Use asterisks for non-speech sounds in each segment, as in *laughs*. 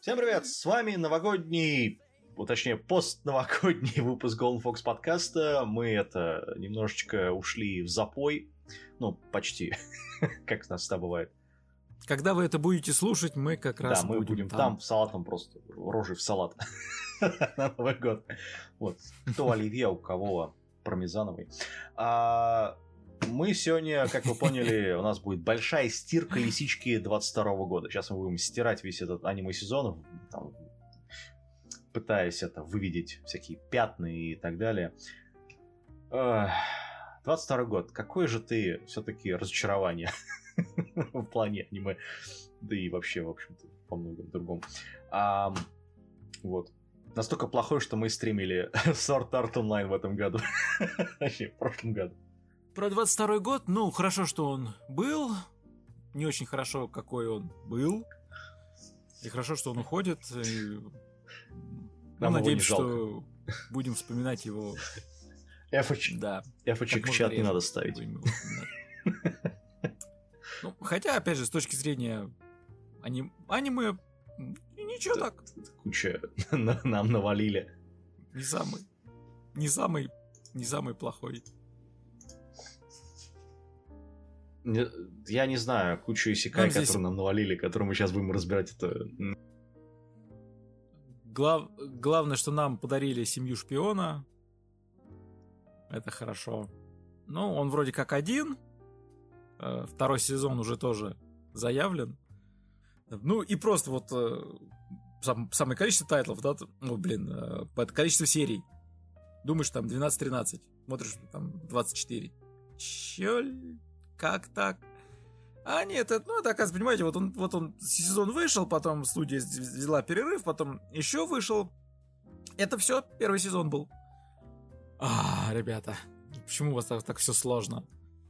Всем привет, с вами новогодний, ну, точнее, постновогодний *laughs* выпуск Golden Fox подкаста. Мы это немножечко ушли в запой, ну, почти, *laughs* как нас всегда бывает. Когда вы это будете слушать, мы как раз да, мы будем, будем там. там в салатом просто, рожей в салат *laughs* на Новый год. Вот, кто оливье, у кого пармезановый. А, мы сегодня, как вы поняли, у нас будет большая стирка лисички 22 года. Сейчас мы будем стирать весь этот аниме-сезон, пытаясь это выведить, всякие пятна и так далее. 22 год. Какое же ты все-таки разочарование *laughs* в плане аниме, да и вообще, в общем-то, по многому другому. А, вот. Настолько плохой, что мы стримили *laughs* Sword Art Online в этом году. *laughs* Вообще, в прошлом году. Про 22 год, ну, хорошо, что он был. Не очень хорошо, какой он был. И хорошо, что он уходит. И... Нам надеемся, что будем вспоминать его. Эфоч... Да. Эфочек в чат не надо ставить. Ну, хотя, опять же, с точки зрения аним... аниме, ничего так. Куча *laughs* нам навалили. Не самый, не самый, не самый плохой. Я не знаю, кучу исекай, здесь... которые нам навалили, которые мы сейчас будем разбирать, это... Глав... Главное, что нам подарили семью шпиона. Это хорошо. Ну, он вроде как один. Э, второй сезон уже тоже заявлен. Ну, и просто вот э, сам, самое количество тайтлов, да, ну, блин, э, количество серий. Думаешь, там 12-13. Смотришь, там 24. Чё? Как так? А нет, это, ну, это, оказывается, понимаете, вот он, вот он сезон вышел, потом студия взяла перерыв, потом еще вышел. Это все, первый сезон был. А, ребята, почему у вас так, так все сложно?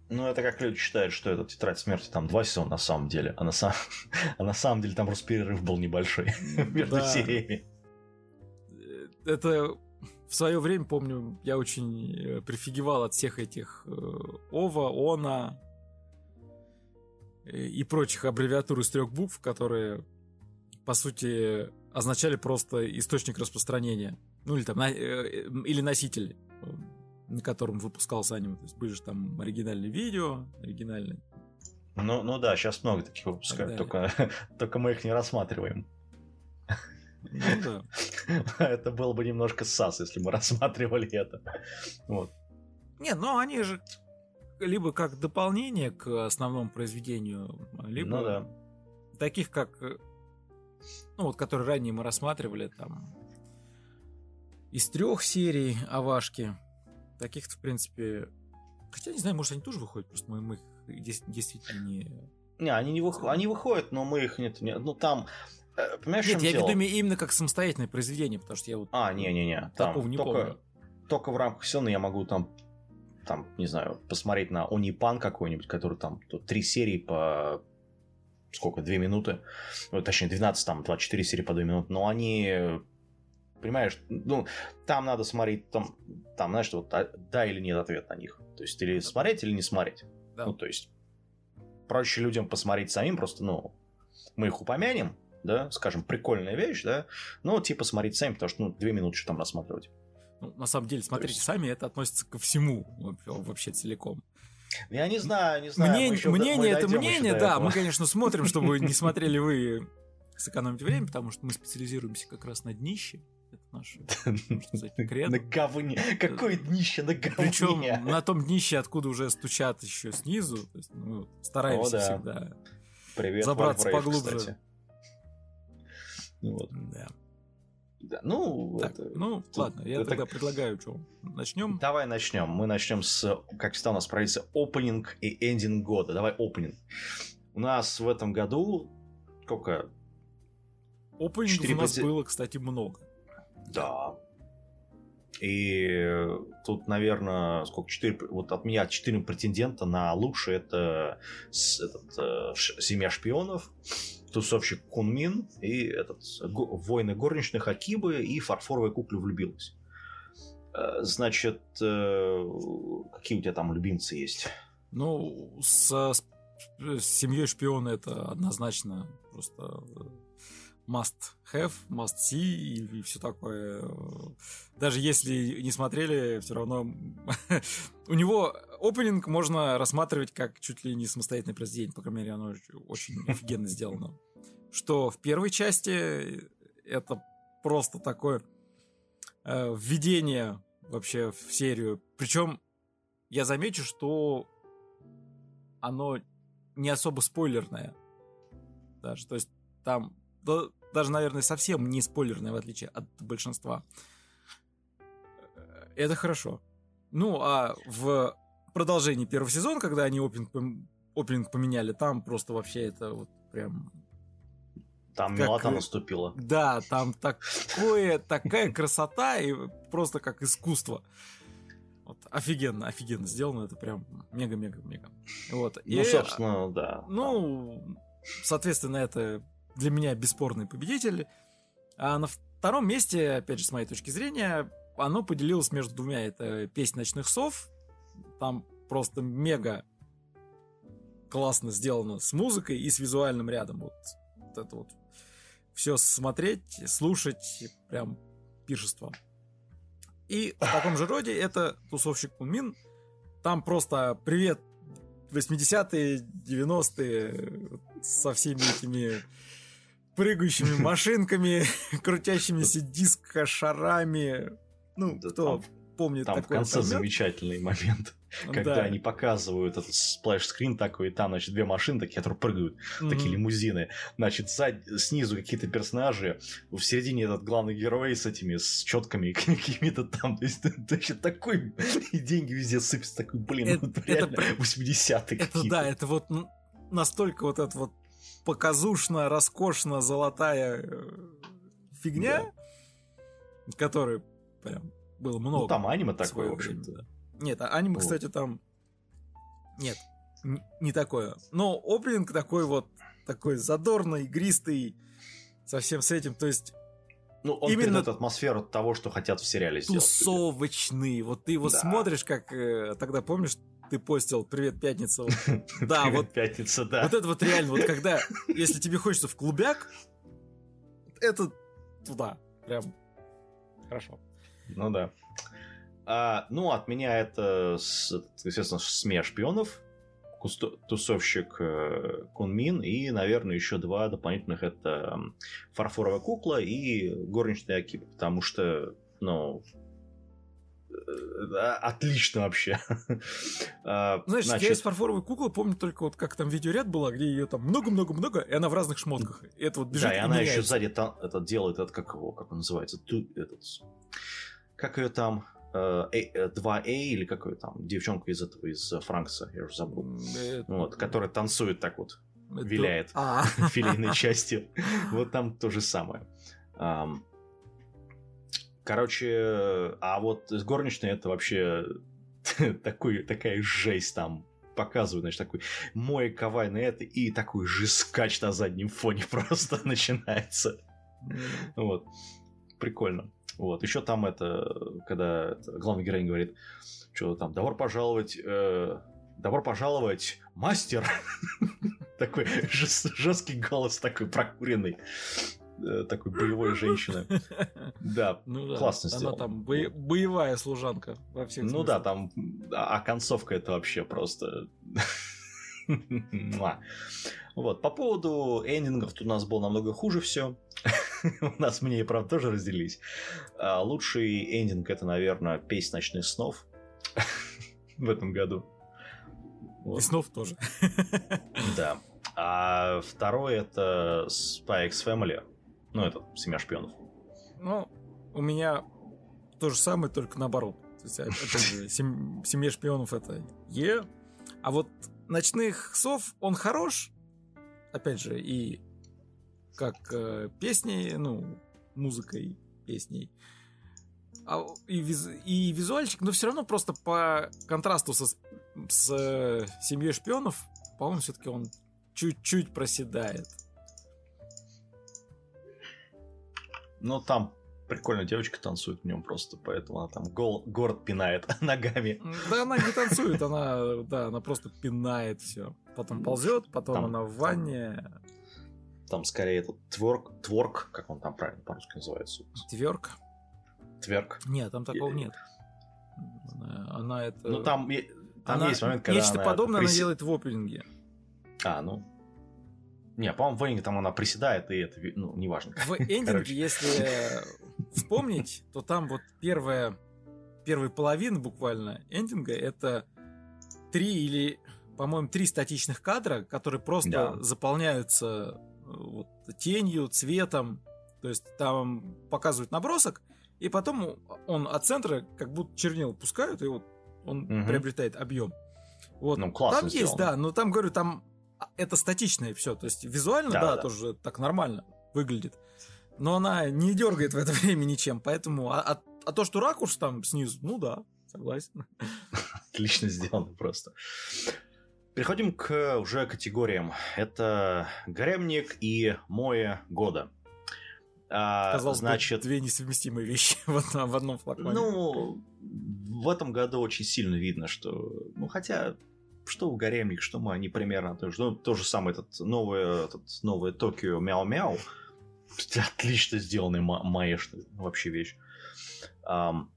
Ну, это как люди считают, что это «Тетрадь смерти» там два сезона на самом деле, а на, сам... *laughs* а на самом деле там просто перерыв был небольшой *laughs* между да. сериями. Это в свое время, помню, я очень э, прифигевал от всех этих э, ОВА, ОНА, и прочих аббревиатур из трех букв, которые, по сути, означали просто источник распространения. Ну, или там, на, э, или носитель, э, на котором выпускался аниме. То есть были же там оригинальные видео, оригинальные. Ну, ну да, сейчас много таких выпускают, только, *laughs* только мы их не рассматриваем. Ну да. *laughs* Это было бы немножко САС, если мы рассматривали это. Вот. Нет, ну они же либо как дополнение к основному произведению, либо ну, да. таких как, ну вот, которые ранее мы рассматривали, там из трех серий Авашки, таких в принципе, хотя не знаю, может они тоже выходят, просто мы, мы их действительно не. Не, они не выходят, они выходят, но мы их нет, нет ну там э, Понимаешь, Нет, я дело? веду именно как самостоятельное произведение, потому что я вот а, не-не-не, такого не только, помню. Только в рамках сезона я могу там там, не знаю, посмотреть на Онипан какой-нибудь, который там три серии по сколько, две минуты, ну, точнее, 12, там, 24 серии по 2 минуты, но они, понимаешь, ну, там надо смотреть, там, там знаешь, вот, а, да или нет ответ на них. То есть, или смотреть, или не смотреть. Да. Ну, то есть, проще людям посмотреть самим, просто, ну, мы их упомянем, да, скажем, прикольная вещь, да, но, типа, смотреть сами, потому что, ну, две минуты что там рассматривать. Ну, на самом деле, смотрите есть... сами, это относится ко всему вообще целиком. Я не знаю, не знаю. Мнение, еще, мнение это мнение, да. Этого. Мы, конечно, смотрим, чтобы не *laughs* смотрели вы сэкономить время, потому что мы специализируемся как раз на днище. Это наш секрет. На говне. Какое днище на говне? Причем на том днище, откуда уже стучат еще снизу. То есть, ну, стараемся О, да. всегда Привет, забраться поглубже. Кстати. Ну, вот. Да. Да, ну, так, это, ну это, ладно, я это... тогда предлагаю, что начнем. Давай начнем. Мы начнем с, как всегда, у нас проводится opening и ending года. Давай opening. У нас в этом году сколько? Опенингов у нас было, кстати, много. Да. И тут, наверное, сколько? Четыре, вот от меня четыре претендента на лучший это этот, э, «Семья шпионов», тусовщик Кунмин и этот воины горничных Акибы и фарфоровая кукля влюбилась. Э, значит, э, какие у тебя там любимцы есть? Ну, с с семьей шпиона это однозначно просто must have, must see и, и все такое. Даже если не смотрели, все равно *laughs* у него опенинг можно рассматривать как чуть ли не самостоятельное произведение, по крайней мере, оно очень офигенно сделано. Что в первой части это просто такое э, введение вообще в серию. Причем я замечу, что оно не особо спойлерное. Даже, то есть там да, даже, наверное, совсем не спойлерное, в отличие от большинства. Это хорошо. Ну, а в продолжении первого сезона, когда они опенинг, опенинг поменяли, там просто вообще это вот прям... Там как... милота наступила. Да, там такое, такая красота и просто как искусство. Вот, офигенно, офигенно сделано, это прям мега-мега-мега. Вот. Ну, и, собственно, да. Ну, соответственно, это для меня бесспорный победитель. А на втором месте, опять же, с моей точки зрения, оно поделилось между двумя. Это «Песнь ночных сов». Там просто мега классно сделано с музыкой и с визуальным рядом. Вот, вот это вот все смотреть, слушать, прям пиршество. И в таком же роде это тусовщик Кунмин. Там просто привет 80-е, 90-е со всеми этими прыгающими *laughs* машинками, *laughs* крутящимися диско-шарами. Ну, да, кто там, помнит Там в конце поймет. замечательный момент, когда да. они показывают этот splash screen такой, и там, значит, две машины такие, которые прыгают, mm-hmm. такие лимузины. Значит, сзади, снизу какие-то персонажи, в середине этот главный герой с этими, с четками *laughs* какими-то там. То есть, *laughs* значит, такой, и деньги везде сыпятся, такой, блин, это, ну, реально это, 80-е Это да, это вот настолько вот этот вот показушно, роскошно золотая э, фигня, да. которой прям было много. Ну, там аниме такое, в общем-то. Да. Нет, а аниме, вот. кстати, там... Нет, не такое. Но опенинг такой вот, такой задорный, игристый, совсем с этим, то есть... Ну, он именно передает атмосферу того, что хотят в сериале сделать. Тусовочный. Вот ты его да. смотришь, как э, тогда помнишь, ты постил «Привет, пятница». *laughs* Да, Привет, вот пятница, да. Вот это вот реально, вот когда, если тебе хочется в клубяк, это туда, прям хорошо. Ну да. А, ну, от меня это, естественно, смея шпионов, тусовщик э, Кунмин и, наверное, еще два дополнительных это фарфоровая кукла и горничная Акиба, потому что, ну, отлично вообще. *laughs* А, Знаешь, Значит... я из фарфоровой куклы помню только вот как там видеоряд была, где ее там много-много-много, и она в разных шмотках. И это вот бежит Да, и, и она меняется. еще сзади там, это делает, этот, как его, как он называется, ту, этот, как ее там, 2A э, или как ее там, девчонка из этого, из Франкса, я уже забыл, это... вот, которая танцует так вот, это... виляет а. *laughs* филейной частью. Вот там то же самое. Короче, а вот с горничной это вообще *laughs* такой, такая жесть там показывают, значит, такой мой кавай на это, и такой же скач на заднем фоне *laughs* просто начинается. Вот. Прикольно. Вот. Еще там это, когда это, главный герой говорит, что там, добро пожаловать, э, добро пожаловать, мастер. *laughs* Такой жесткий голос такой прокуренный. Э, такой боевой женщины. *laughs* Да, ну, да классно сделано. Она там бо- боевая служанка во всех Ну да, там, а, а концовка это вообще просто... *laughs* Вот, по поводу эндингов тут у нас было намного хуже все. *laughs* у нас мне и правда тоже разделились. А лучший эндинг это, наверное, «Песнь ночных снов» *laughs* в этом году. Вот. И снов тоже. *laughs* да. А второй это Spy X Family. Ну, это «Семья шпионов». Ну, у меня то же самое, только наоборот. То есть, опять же, сем... «Семья шпионов» — это Е. А вот «Ночных сов» он хорош, опять же, и как э, песни, ну, музыкой песней, а, и, виз, и визуальчик, но все равно просто по контрасту со, с э, семьей шпионов, по-моему, все-таки он чуть-чуть проседает. Ну, там прикольно девочка танцует в нем просто, поэтому она там гол, город пинает *laughs* ногами. Да она не танцует, она, да, она просто пинает все. Потом ползет, потом там, она в ванне. Там скорее этот творк, творк, как он там правильно по-русски называется? Тверк? Тверк. Нет, там такого нет. Она, это... Ну там, там она... есть момент, когда Нечто она подобное прис... она делает в опенинге. А, ну, не, по-моему, в эндинге там она приседает, и это, ну, неважно. В *laughs* эндинге, если вспомнить, то там вот первая, первая половина буквально эндинга это три или, по-моему, три статичных кадра, которые просто да. заполняются вот, тенью, цветом. То есть там показывают набросок, и потом он от центра как будто чернил пускают, и вот он угу. приобретает объем. Вот. Ну, классно Там сделано. есть, да, но там, говорю, там а, это статичное все. То есть визуально, да, да, да, тоже так нормально выглядит. Но она не дергает в это *laughs* время ничем. Поэтому. А, а, а то, что ракурс там снизу, ну да, согласен. *laughs* Отлично сделано просто. Переходим к уже категориям. Это гаремник и мое года. А, Казалось значит, бы, две несовместимые вещи *laughs* в одном, в одном флаконе. Ну, в этом году очень сильно видно, что... Ну, хотя что в Гаремник, что мы, они примерно то же. Ну, то же самое, этот новый, этот новый Токио Мяу-Мяу. Отлично сделанный ма- маешный вообще вещь. Um,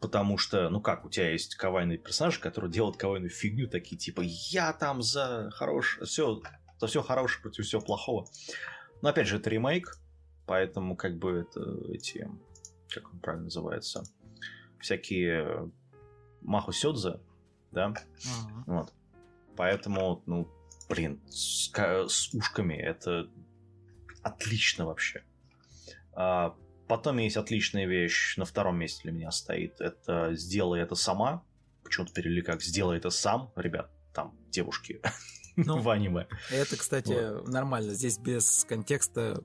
потому что, ну как, у тебя есть кавайный персонаж, который делает кавайную фигню, такие типа «я там за хорош... все, за все хорошее против всего плохого». Но опять же, это ремейк, поэтому как бы это эти, как он правильно называется, всякие Маху Сёдзе, да? Uh-huh. Вот. Поэтому, ну, блин, с, с ушками это отлично вообще. А, потом есть отличная вещь, на втором месте для меня стоит. Это «Сделай это сама». Почему-то перевели как «Сделай это сам». Ребят, там девушки ну, *laughs* в аниме. Это, кстати, вот. нормально. Здесь без контекста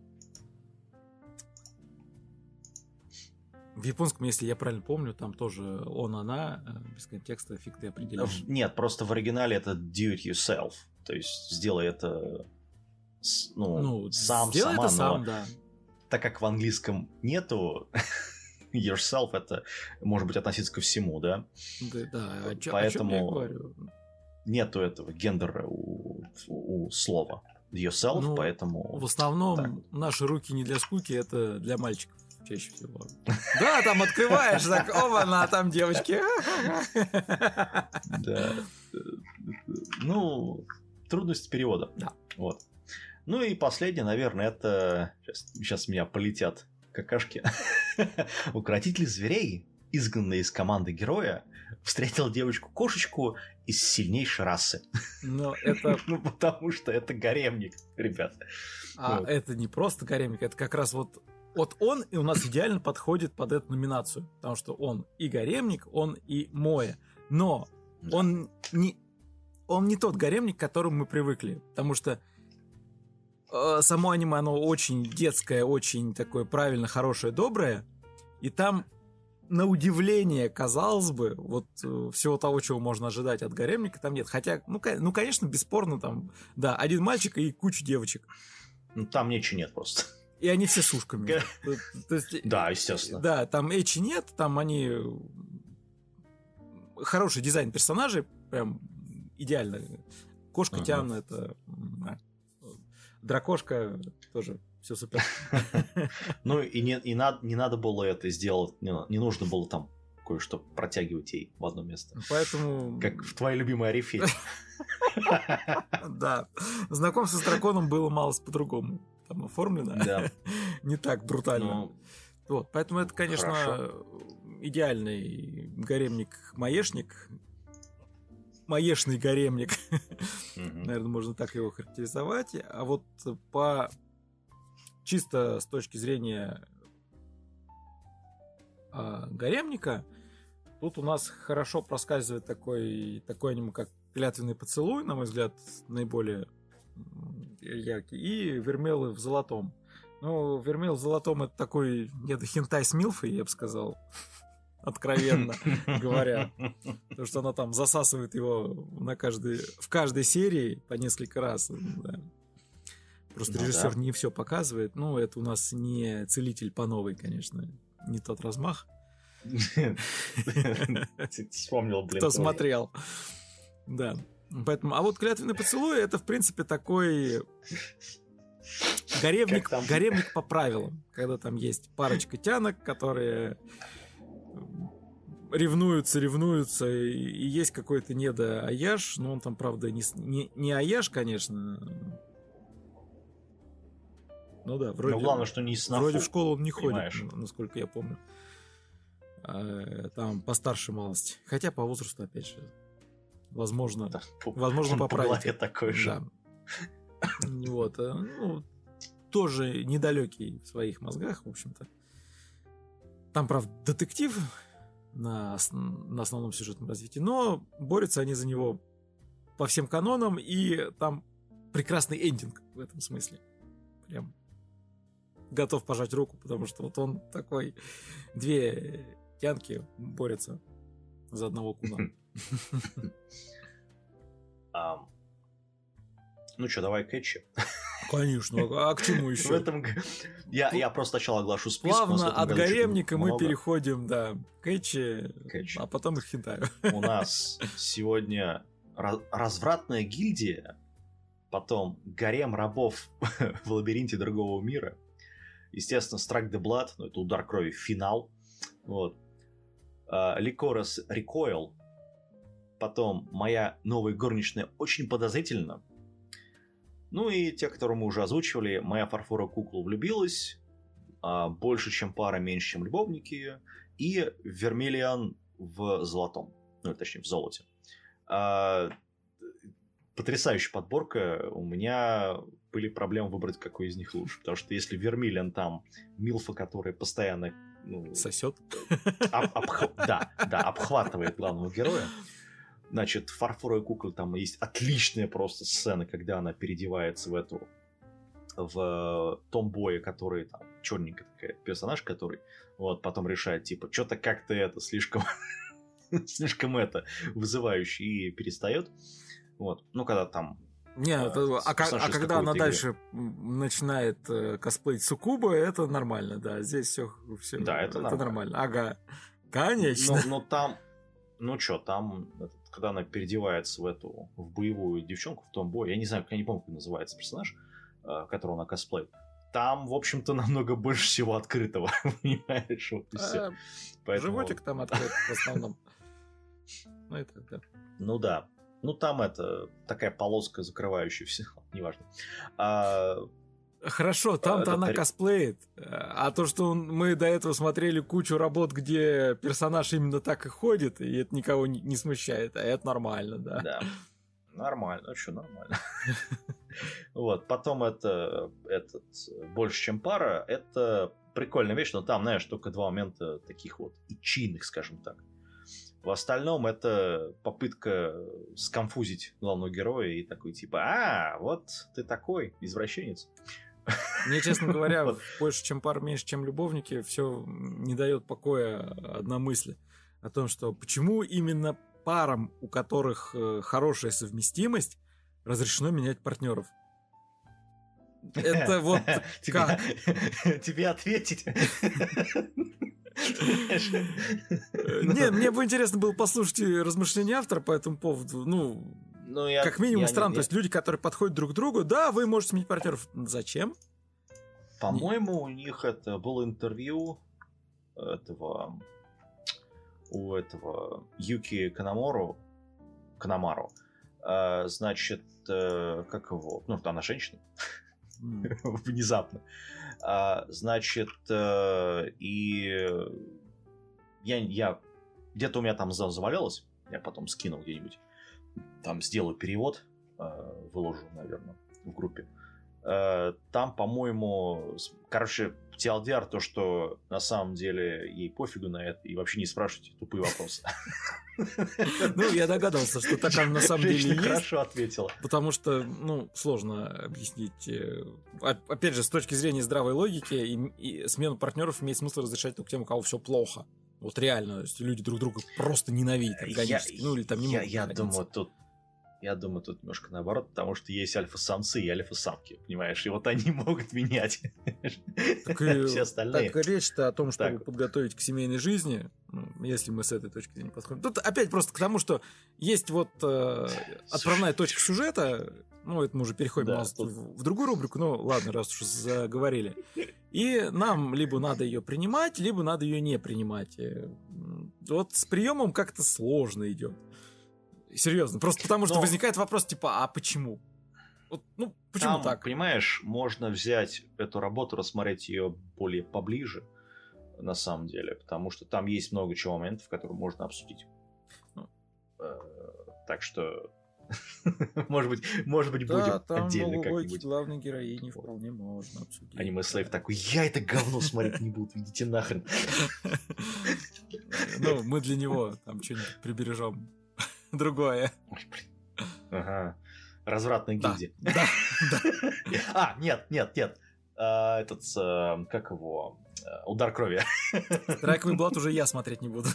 В японском, если я правильно помню, там тоже он, она, э, без контекста фиг ты определишь. Нет, просто в оригинале это do it yourself. То есть сделай это ну, ну сам, сделай сама, это сам, да. Так как в английском нету *laughs* yourself, это может быть относиться ко всему, да? Да, да. О Поэтому о я говорю? нету этого гендера у, у слова yourself, ну, поэтому... В основном так. наши руки не для скуки, это для мальчиков чаще всего. Да, там открываешь, так, оба, а там девочки. Да. Ну, трудность перевода. Да. Вот. Ну и последнее, наверное, это... Сейчас, сейчас меня полетят какашки. *laughs* Укротитель зверей, изгнанный из команды героя, встретил девочку-кошечку из сильнейшей расы. Но *laughs* это... ну, потому что это гаремник, ребят. А вот. это не просто гаремник, это как раз вот вот он и у нас идеально подходит под эту номинацию, потому что он и гаремник, он и Моя. Но он не, он не тот гаремник, к которому мы привыкли, потому что само аниме, оно очень детское, очень такое правильно, хорошее, доброе, и там на удивление, казалось бы, вот э, всего того, чего можно ожидать от гаремника, там нет. Хотя, ну, ну конечно, бесспорно, там, да, один мальчик и куча девочек. Ну, там ничего нет просто. И они все с ушками. Да, естественно. Да, там Эчи нет, там они... Хороший дизайн персонажей, прям идеально. Кошка. Тиана это... Дракошка тоже все супер. *laughs* Ну и не, и над, не надо было это сделать, не, не нужно было там кое-что протягивать ей в одно место. Поэтому... Как в твоей любимой Арифе. *laughs* Да. Знакомство с драконом было малость по-другому там оформлено. Да. *laughs* Не так брутально. Ну, вот, поэтому это, конечно, идеальный гаремник-маешник. Маешный гаремник. Наверное, можно так его характеризовать. А вот по чисто с точки зрения а, гаремника, тут у нас хорошо проскальзывает такой, такой аниме, как «Клятвенный поцелуй», на мой взгляд, наиболее яркий, и вермелы в золотом. Ну, вермел в золотом это такой где-то хентай с Милфой, я бы сказал. Откровенно *laughs* говоря. Потому что она там засасывает его на каждой, в каждой серии по несколько раз. Да. Просто ну, режиссер да. не все показывает. Ну, это у нас не целитель по новой, конечно, не тот размах. *laughs* Вспомнил, блин. Кто смотрел. Да. Поэтому, а вот клятвенный поцелуй это, в принципе, такой гаремник, гаремник по правилам. Когда там есть парочка тянок, которые ревнуются, ревнуются, и, и есть какой-то недо-аяж, но он там, правда, не, не, не аяж, конечно. Ну да, вроде... Но главное, что не снафу, Вроде в школу он не понимаешь. ходит, насколько я помню. А, там постарше малость. Хотя по возрасту, опять же, возможно, да, возможно по поправить. такой же. Да. Вот, э, ну, тоже недалекий в своих мозгах, в общем-то. Там, правда, детектив на, на основном сюжетном развитии, но борются они за него по всем канонам, и там прекрасный эндинг в этом смысле. Прям готов пожать руку, потому что вот он такой, две тянки борются за одного куна. *laughs* Ну что, давай кэтчи. Конечно, а к чему еще? В этом... я, я просто сначала оглашу список. Плавно от гаремника мы переходим, да, к Эчи, а потом их хентаю. У нас сегодня развратная гильдия, потом гарем рабов *laughs* в лабиринте другого мира, естественно, Strike the Blood, ну это удар крови, финал, вот. Ликорос uh, Recoil, потом моя новая горничная очень подозрительно, ну и те, которые мы уже озвучивали, моя фарфора кукла влюбилась, а, больше, чем пара, меньше, чем любовники, и Вермиллиан в золотом, ну, точнее, в золоте. А, потрясающая подборка. У меня были проблемы выбрать, какой из них лучше. Потому что если Вермиллиан там Милфа, которая постоянно ну, сосет. Об, обх... Да, да, обхватывает главного героя. Значит, фарфоровая кукла, там есть отличная просто сцена, когда она переодевается в эту в томбоя, который там черненькая такая персонаж, который вот потом решает, типа, что-то как-то это слишком *laughs* слишком это вызывающе и перестает. Вот. Ну, когда там не, а, это, а, а когда она игры. дальше начинает э, косплеить Сукуба, это нормально, да. Здесь все, все да, это, это нормально. нормально. Ага, конечно. Но, но там, ну что, там этот, когда она переодевается в эту, в боевую девчонку, в том бой, я не знаю, я не помню, как называется персонаж, э, которого она косплеит, там, в общем-то, *laughs* намного больше всего открытого, *laughs* понимаешь, вот и все. А, Поэтому... Животик там открыт в основном. *laughs* Ну, это, да. Ну да. Ну, там это такая полоска, закрывающая все, неважно. А, Хорошо, там-то она при... косплеит. А то, что мы до этого смотрели кучу работ, где персонаж именно так и ходит, и это никого не, не смущает, а это нормально, да. Да. Нормально, что нормально. *laughs* Вот, потом это этот больше, чем пара, это прикольная вещь, но там, знаешь, только два момента таких вот ичийных, скажем так. В остальном это попытка сконфузить главного героя и такой типа, а, вот ты такой извращенец. Мне, честно говоря, больше, чем пара, меньше, чем любовники, все не дает покоя одна мысль о том, что почему именно парам, у которых э, хорошая совместимость, разрешено менять партнеров. Это вот *laughs* как? *laughs* Тебе ответить? Не, мне бы интересно было послушать размышления автора по этому поводу. Ну, ну, я, как минимум я, странно. Я, То есть люди, которые подходят друг к другу, да, вы можете сменить партнеров. Зачем? По-моему, у них это было интервью этого у этого Юки Канамору, Канамару, э, значит, э, как его, ну, она женщина, *laughs* внезапно, а, значит, э, и я, я где-то у меня там завалялось, я потом скинул где-нибудь, там сделаю перевод, э, выложу, наверное, в группе. Э, там, по-моему, короче, TLDR то, что на самом деле ей пофигу на это, и вообще не спрашивайте тупые вопросы. Ну, я догадался, что так на самом деле есть. хорошо ответила. Потому что, ну, сложно объяснить. Э, опять же, с точки зрения здравой логики, и смену партнеров имеет смысл разрешать только тем, у кого все плохо. Вот реально, люди друг друга просто ненавидят органически. ну, или там не могут Я думаю, тут Я думаю, тут немножко наоборот, потому что есть альфа-самцы и альфа-самки, понимаешь? И вот они *laughs* могут менять так все остальные. Так речь-то о том, чтобы так. подготовить к семейной жизни, ну, если мы с этой точки зрения подходим. Тут опять просто к тому, что есть вот э, *laughs* отправная точка сюжета, ну, это мы уже переходим да, тут... в, в другую рубрику, но ладно, раз уж заговорили. И нам либо надо ее принимать, либо надо ее не принимать. Э, вот с приемом как-то сложно идет. Серьезно. Просто потому что Но... возникает вопрос, типа, а почему? Вот, ну, почему Там, так? Понимаешь, можно взять эту работу, рассмотреть ее более поближе, на самом деле, потому что там есть много чего моментов, которые можно обсудить. Ну, э, так что, *laughs* может быть, может быть, да, будем там отдельно как-нибудь. главной героини вполне можно обсудить. Аниме Слейв такой, я это говно смотреть не буду, идите нахрен. *laughs* Ну, мы для него там что-нибудь прибережем *laughs* другое. Ага. Развратная гильдия. Да, да. *laughs* А, нет, нет, нет. А, этот, э, как его, э, удар крови. *laughs* Страйковый блат уже я смотреть не буду.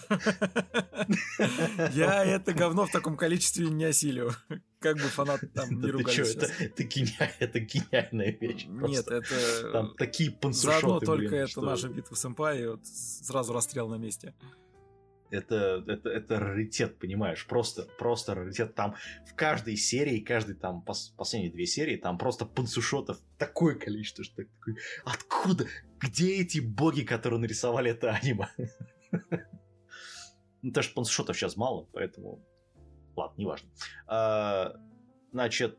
Я это говно в таком количестве не осилю. Как бы фанат там не ругались. Это, это, гениаль, это гениальная вещь. Нет, это... Там такие пансушоты, Заодно только это наша битва с Эмпай, вот сразу расстрел на месте это, это, это раритет, понимаешь? Просто, просто раритет. Там в каждой серии, каждой там пос, последние две серии, там просто пансушотов такое количество, что такой, откуда? Где эти боги, которые нарисовали это аниме? *laughs* Ну, потому что пансушотов сейчас мало, поэтому... Ладно, неважно. А, значит,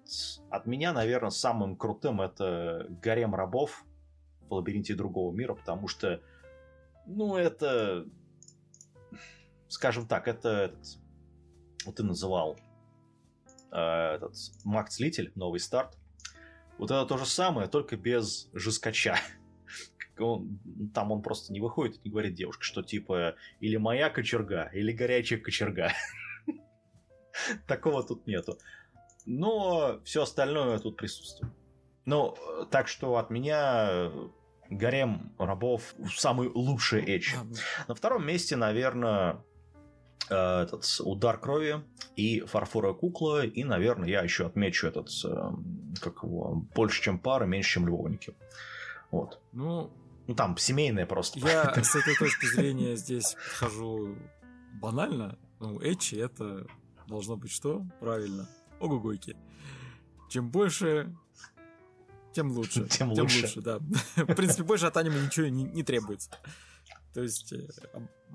от меня, наверное, самым крутым это гарем рабов в лабиринте другого мира, потому что, ну, это скажем так, это этот, вот ты называл э, этот маг-целитель, новый старт. Вот это то же самое, только без жескача. Он, там он просто не выходит и не говорит девушке, что типа или моя кочерга, или горячая кочерга. *laughs* Такого тут нету. Но все остальное тут присутствует. Ну, так что от меня гарем рабов самый лучший эдж. На втором месте, наверное, Э, этот удар крови и фарфоровая кукла, и, наверное, я еще отмечу этот, э, как его, больше, чем пара, меньше, чем любовники. Вот. Ну, ну там семейное просто. Я *laughs* с этой точки зрения здесь подхожу банально. Ну, Эчи это должно быть что? Правильно. Ого-гойки. Чем больше, тем лучше. Тем, тем лучше. лучше, да. *laughs* В принципе, больше от аниме ничего не, не требуется. То есть э,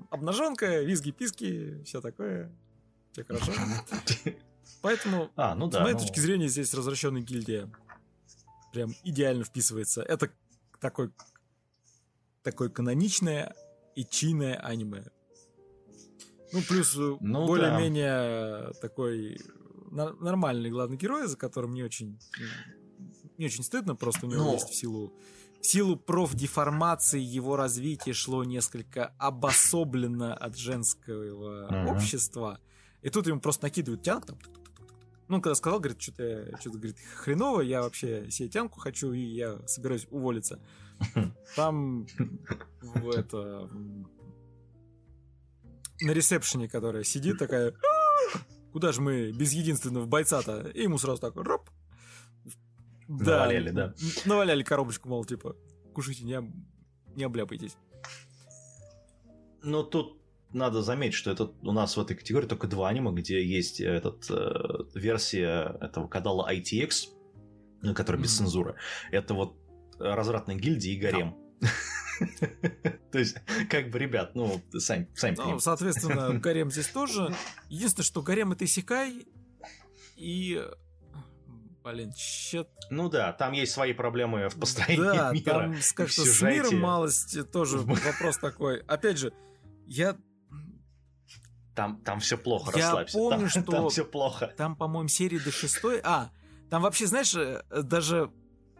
обнаженка, визги-писки, все такое. Все хорошо. *laughs* Поэтому, а, ну да, с моей ну... точки зрения, здесь развращенная гильдия прям идеально вписывается. Это такой, такое каноничное и чинное аниме. Ну, плюс э, ну, более-менее да. такой нормальный главный герой, за которым не очень не очень стыдно, просто у него Но... есть в силу в силу профдеформации его развитие шло несколько обособленно от женского общества. И тут ему просто накидывают тянк, там, ну, когда сказал, говорит, что-то, что-то, говорит, хреново, я вообще себе тянку хочу, и я собираюсь уволиться. *laughs* Там в это... На ресепшене, которая сидит такая, куда же мы без единственного бойца-то? И ему сразу так, роп, да, наваляли, да. Наваляли коробочку, мол, типа, кушайте, не, не обляпайтесь. Но тут надо заметить, что это у нас в этой категории только два аниме, где есть этот, э, версия этого канала ITX, ну, который без mm-hmm. цензуры. Это вот развратная гильдия и гарем. *laughs* То есть, как бы, ребят, ну, сами, сами Ну, соответственно, *laughs* гарем здесь тоже. Единственное, что гарем это исекай, и Блин, чет... Ну да, там есть свои проблемы в построении да, мира. там как-то с миром малости тоже *laughs* вопрос такой. Опять же, я... Там, там все плохо, я расслабься. помню, там, что... Там все плохо. Там, по-моему, серии до шестой... А, там вообще, знаешь, э, даже...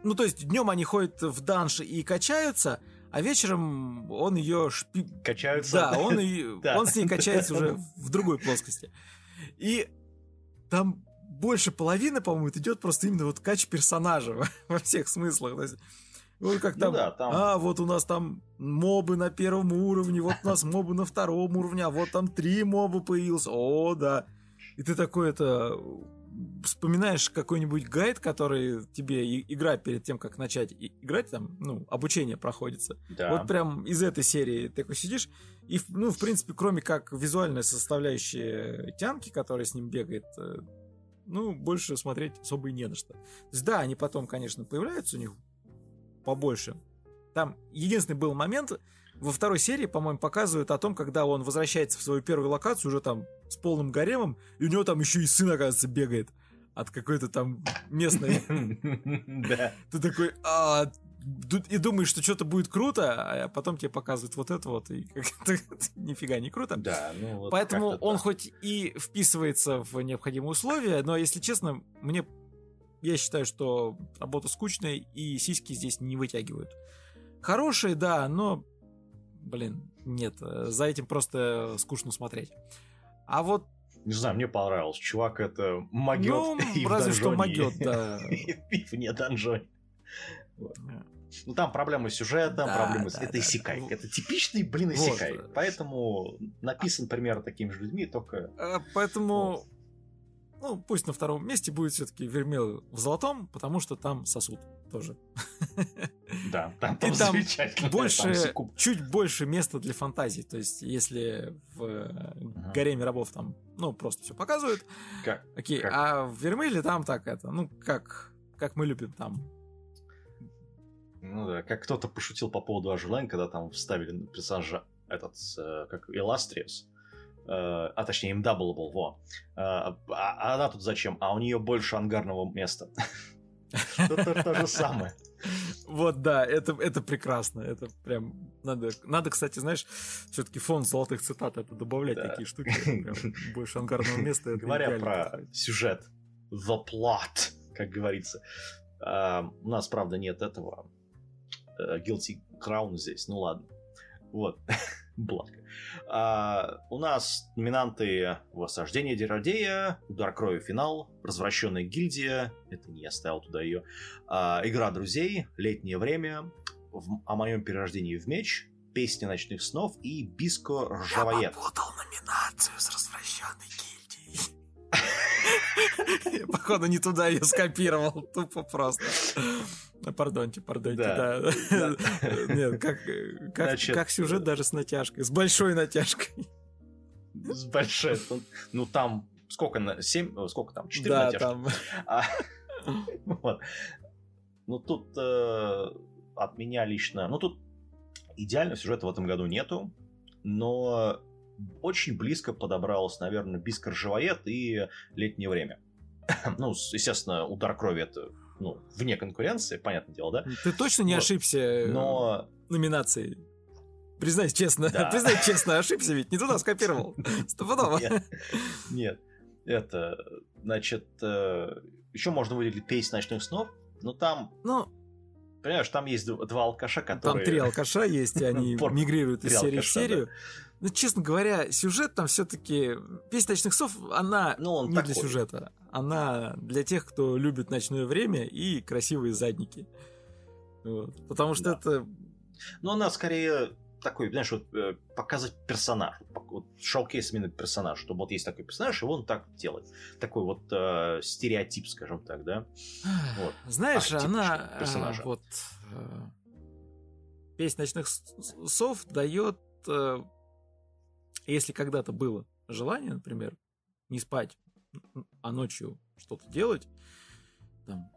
Ну, то есть, днем они ходят в данж и качаются, а вечером он ее шпи... Качаются? Да, он, и... *laughs* он с ней качается уже *laughs* в другой плоскости. И там больше половины, по-моему, идет просто именно вот кач персонажа во *laughs* всех смыслах. То есть, вот как ну там, ну да, там, а вот у нас там мобы на первом уровне, вот у нас мобы на втором уровне, а вот там три моба появилось, о, да. И ты такой это, вспоминаешь какой-нибудь гайд, который тебе игра перед тем, как начать играть, там, ну, обучение проходится. Да. Вот прям из этой серии ты такой сидишь, и, ну, в принципе, кроме как визуальная составляющая тянки, которая с ним бегает, э, ну, больше смотреть особо и не на что. То есть, да, они потом, конечно, появляются у них побольше. Там единственный был момент, во второй серии, по-моему, показывают о том, когда он возвращается в свою первую локацию уже там с полным гаремом, и у него там еще и сын, оказывается, бегает от какой-то там местной. *laughs* Да. Ты такой, а, и думаешь, что что-то будет круто, а потом тебе показывают вот это вот, и *laughs* нифига не круто. Да, ну вот Поэтому он да. хоть и вписывается в необходимые условия, но, если честно, мне я считаю, что работа скучная, и сиськи здесь не вытягивают. Хорошие, да, но, блин, нет, за этим просто скучно смотреть. А вот не знаю, мне понравилось. Чувак это могет ну, *laughs* и разве что могет, да. *laughs* И вне данжоне. Ну там проблемы с сюжетом, да, проблемы да, с... Это да, исекай. Да. Это типичный, блин, исекай. Вот. Поэтому написан примерно такими же людьми, только... А, поэтому... Вот. Ну, пусть на втором месте будет все-таки Вермел в золотом, потому что там сосуд тоже. *laughs* Да, там, там, там больше, там чуть больше места для фантазии. То есть, если в uh-huh. Гареме рабов там, ну, просто все показывают. Как? Окей, как? а в Вермеле там так это, ну, как, как мы любим там ну да, как кто-то пошутил по поводу Ажелайн, когда там вставили персонажа этот, э, как Иластриус, э, а точнее Imdoublable, во. Э, а, а она тут зачем? А у нее больше ангарного места. *laughs* Это то же самое. Вот, да, это, это прекрасно. Это прям надо. Надо, кстати, знаешь, все-таки фон золотых цитат это добавлять да. такие штуки. Прям *laughs* больше ангарного места. Говоря про сюжет, the plot, как говорится. Uh, у нас, правда, нет этого Guilty Crown здесь, ну ладно. Вот, *laughs* благо. А, у нас номинанты «Восхождение Деродея», «Удар крови. Финал», «Развращенная гильдия», это не я ставил туда ее, а, «Игра друзей», «Летнее время», в, «О моем перерождении в меч», «Песни ночных снов» и «Биско ржавоед». Я попутал номинацию с «Развращенной гильдией». *laughs* *laughs* Походу, не туда ее скопировал, тупо просто. Пардонте, пардонте, да. да. *laughs* Нет, как, как, Значит, как сюжет даже с натяжкой, с большой натяжкой. С большой. Ну там сколько на 7, сколько там? 4 да, натяжки. Там... А, *laughs* вот. Ну тут э, от меня лично, ну тут идеального сюжета в этом году нету, но очень близко подобралось, наверное, Бискар Живоед и Летнее время. *coughs* ну, естественно, удар крови это ну, вне конкуренции, понятное дело, да? Ты точно не вот. ошибся э, Но... номинацией? Признай честно, да. *laughs* признай честно, ошибся ведь, не туда скопировал. *laughs* Стопудово. Нет, нет, это, значит, э, еще можно выделить «Песнь ночных снов», но там... Ну, Понимаешь, там есть два алкаша, которые... Там три алкаша есть, и они *laughs* мигрируют из серии в серию. Ну, честно говоря, сюжет там все-таки... Песня ночных сов, она ну, не для сюжета. Она для тех, кто любит ночное время и красивые задники. Вот. Потому что да. это... Ну, она скорее такой, знаешь, вот э, показывать персонаж. Вот шоу-кейс именно персонаж. Чтобы вот есть такой персонаж, и он так делает. Такой вот э, стереотип, скажем так, да? *sighs* Вот. Знаешь, она... Э, персонажа. Вот... Э, Песня ночных сов дает э, если когда-то было желание, например, не спать, а ночью что-то делать, там,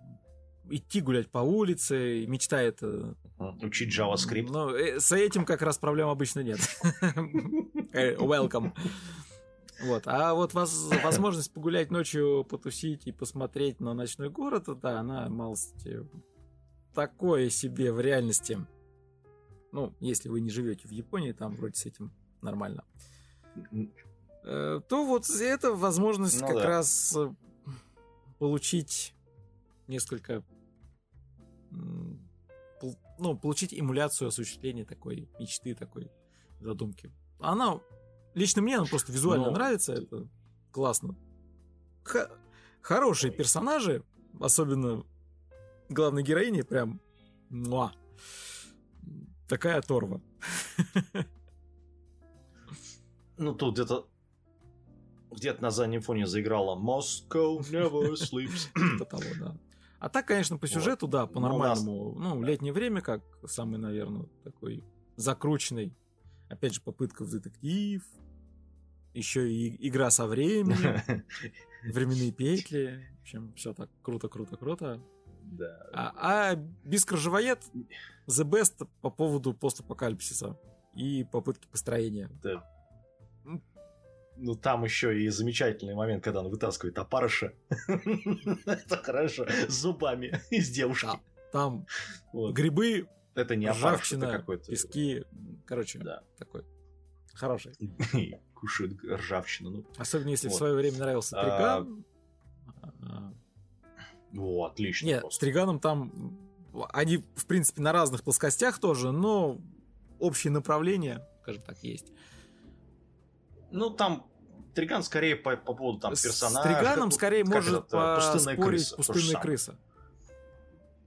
идти гулять по улице, мечта это... Учить JavaScript. Но э, с этим как раз проблем обычно нет. *laughs* Э, welcome. Вот. А вот воз, возможность погулять ночью, потусить и посмотреть на ночной город, да, она малости такое себе в реальности. Ну, если вы не живете в Японии, там вроде с этим нормально. Э, то вот это возможность ну, как да. раз э, получить несколько ну, получить эмуляцию осуществления такой мечты, такой задумки. Она лично мне она просто визуально Но... нравится, это классно. Х- хорошие персонажи, особенно главной героини, прям муа. Такая оторва. *laughs* ну, тут где-то где-то на заднем фоне заиграла Moscow never *laughs* sleeps. Типа того, да. А так, конечно, по сюжету, да, по-нормальному. Ну, летнее время, как самый, наверное, такой закрученный. Опять же, попытка в детектив. Еще и игра со временем. *laughs* Временные петли. В общем, все так круто, круто, круто. Да. А, а Бискрожевоед The Best по поводу постапокалипсиса и попытки построения. Да. Ну, там еще и замечательный момент, когда он вытаскивает опарыша. *laughs* Это хорошо. С зубами из девушки. Там грибы, это не опарыш, это какой-то... пески. Короче, да. такой хороший. Кушают ржавчину. Ну. Особенно если в свое время нравился Триган. О, отлично. Нет, с Триганом там... Они, в принципе, на разных плоскостях тоже, но общее направление, скажем так, есть. Ну, там Триган скорее по, по поводу там персонажа. С Триганом скорее как может это, пустынная крыса. Пустынная крыса.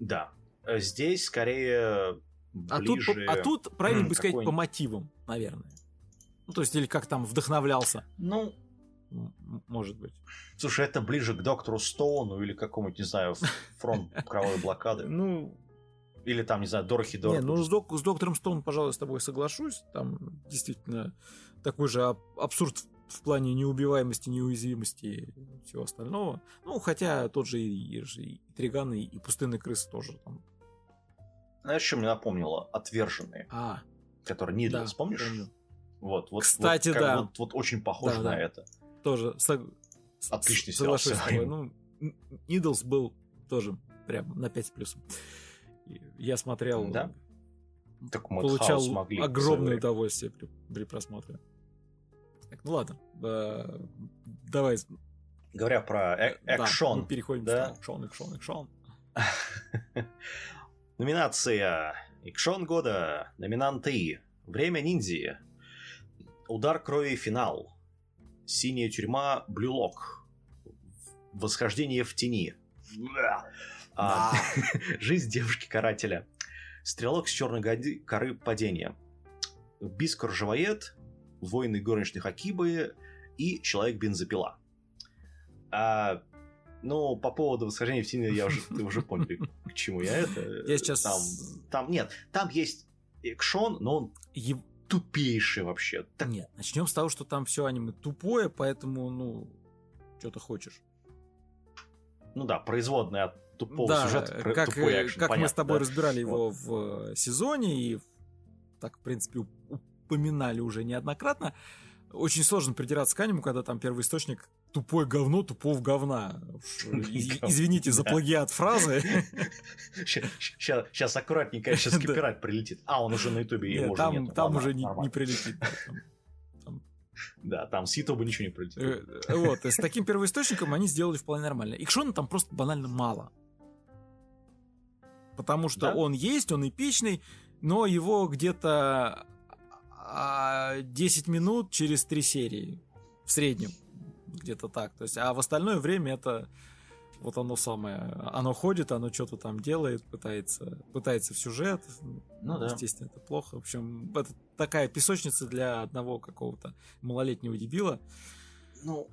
Да. Здесь скорее ближе... А тут, а тут правильно бы сказать, по мотивам, наверное. Ну, то есть, или как там вдохновлялся. Ну, может быть. Слушай, это ближе к доктору Стоуну или какому-нибудь, не знаю, фронт кровавой блокады. *laughs* Ну, или там, не знаю, Дорохи Дорохи. Не, ну с, док- с доктором Стоун, пожалуй, с тобой соглашусь. Там действительно такой же абсурд в плане неубиваемости, неуязвимости и всего остального. Ну, хотя тот же и, и, и Триган, и, и Пустынные крысы тоже там. Знаешь, что мне напомнило? Отверженные. А. Который Нидл, да, помнишь? Помню. Вот, вот, Кстати, вот, да. Вот, вот очень похоже да, на да. это. Тоже. Сог... Отличный сериал. Соглашусь с тобой. Ну, Нидлс был тоже прям на 5 с плюсом. Я смотрел... Да? Так получал огромное удовольствие при, при просмотре. Так, ну ладно. Э, давай. Говоря про э экшон. Да, мы переходим да? в экшон, экшон, экшон. *laughs* Номинация Экшон года. Номинанты. Время ниндзи. Удар крови финал. Синяя тюрьма Блюлок. Восхождение в тени. А, *laughs* жизнь девушки-карателя. Стрелок с черной коры падения. Бискор Живоед, Воины горничных Акибы и Человек-бензопила. А, ну, по поводу восхождения в тени я уже, ты уже понял, к чему я это. Я сейчас... Там, там нет, там есть экшон, но он Ев... тупейший вообще. Так... Нет, начнем с того, что там все аниме тупое, поэтому, ну, что ты хочешь. Ну да, производная от тупого да, сюжета, как, тупой экшен, как понятно, мы с тобой да? разбирали его вот. в э, сезоне и так, в принципе, упоминали уже неоднократно, очень сложно придираться к аниму, когда там первый источник тупое говно тупого говна. Извините за плагиат фразы. Сейчас аккуратненько, сейчас *laughs* копирайт прилетит. А, он уже на ютубе. Там уже не прилетит. Да, там с Ютуба ничего не пролетит. Э, вот, с таким первоисточником они сделали вполне нормально. Икшона там просто банально мало. Потому что да? он есть, он эпичный, но его где-то 10 минут через 3 серии. В среднем. Где-то так. То есть, а в остальное время это вот оно самое. Оно ходит, оно что-то там делает, пытается, пытается в сюжет. Ну да. Естественно, это плохо. В общем, это такая песочница для одного какого-то малолетнего дебила. Ну,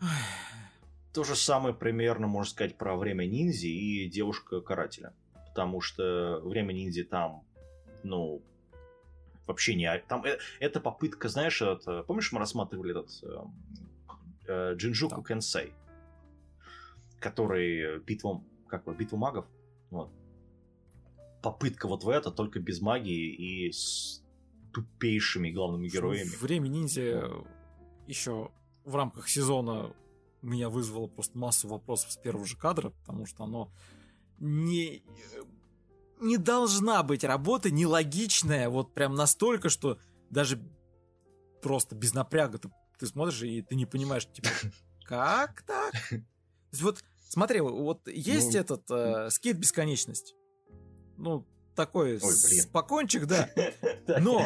то же самое примерно можно сказать про время ниндзи и девушка-карателя. Потому что время ниндзи там, ну, вообще не... Там, э, это попытка, знаешь, это, помнишь, мы рассматривали этот э, э, Джинджуку да. Кенсей? который битва, как бы, битва магов, вот. Попытка вот в это, только без магии и с тупейшими главными героями. Время ниндзя еще в рамках сезона меня вызвало просто массу вопросов с первого же кадра, потому что оно не, не должна быть работа нелогичная, вот прям настолько, что даже просто без напряга ты, ты смотришь и ты не понимаешь, типа, *laughs* как так? Вот смотри, вот есть ну, этот э, скейт бесконечность. Ну, такой Ой, спокончик, да. *laughs* Но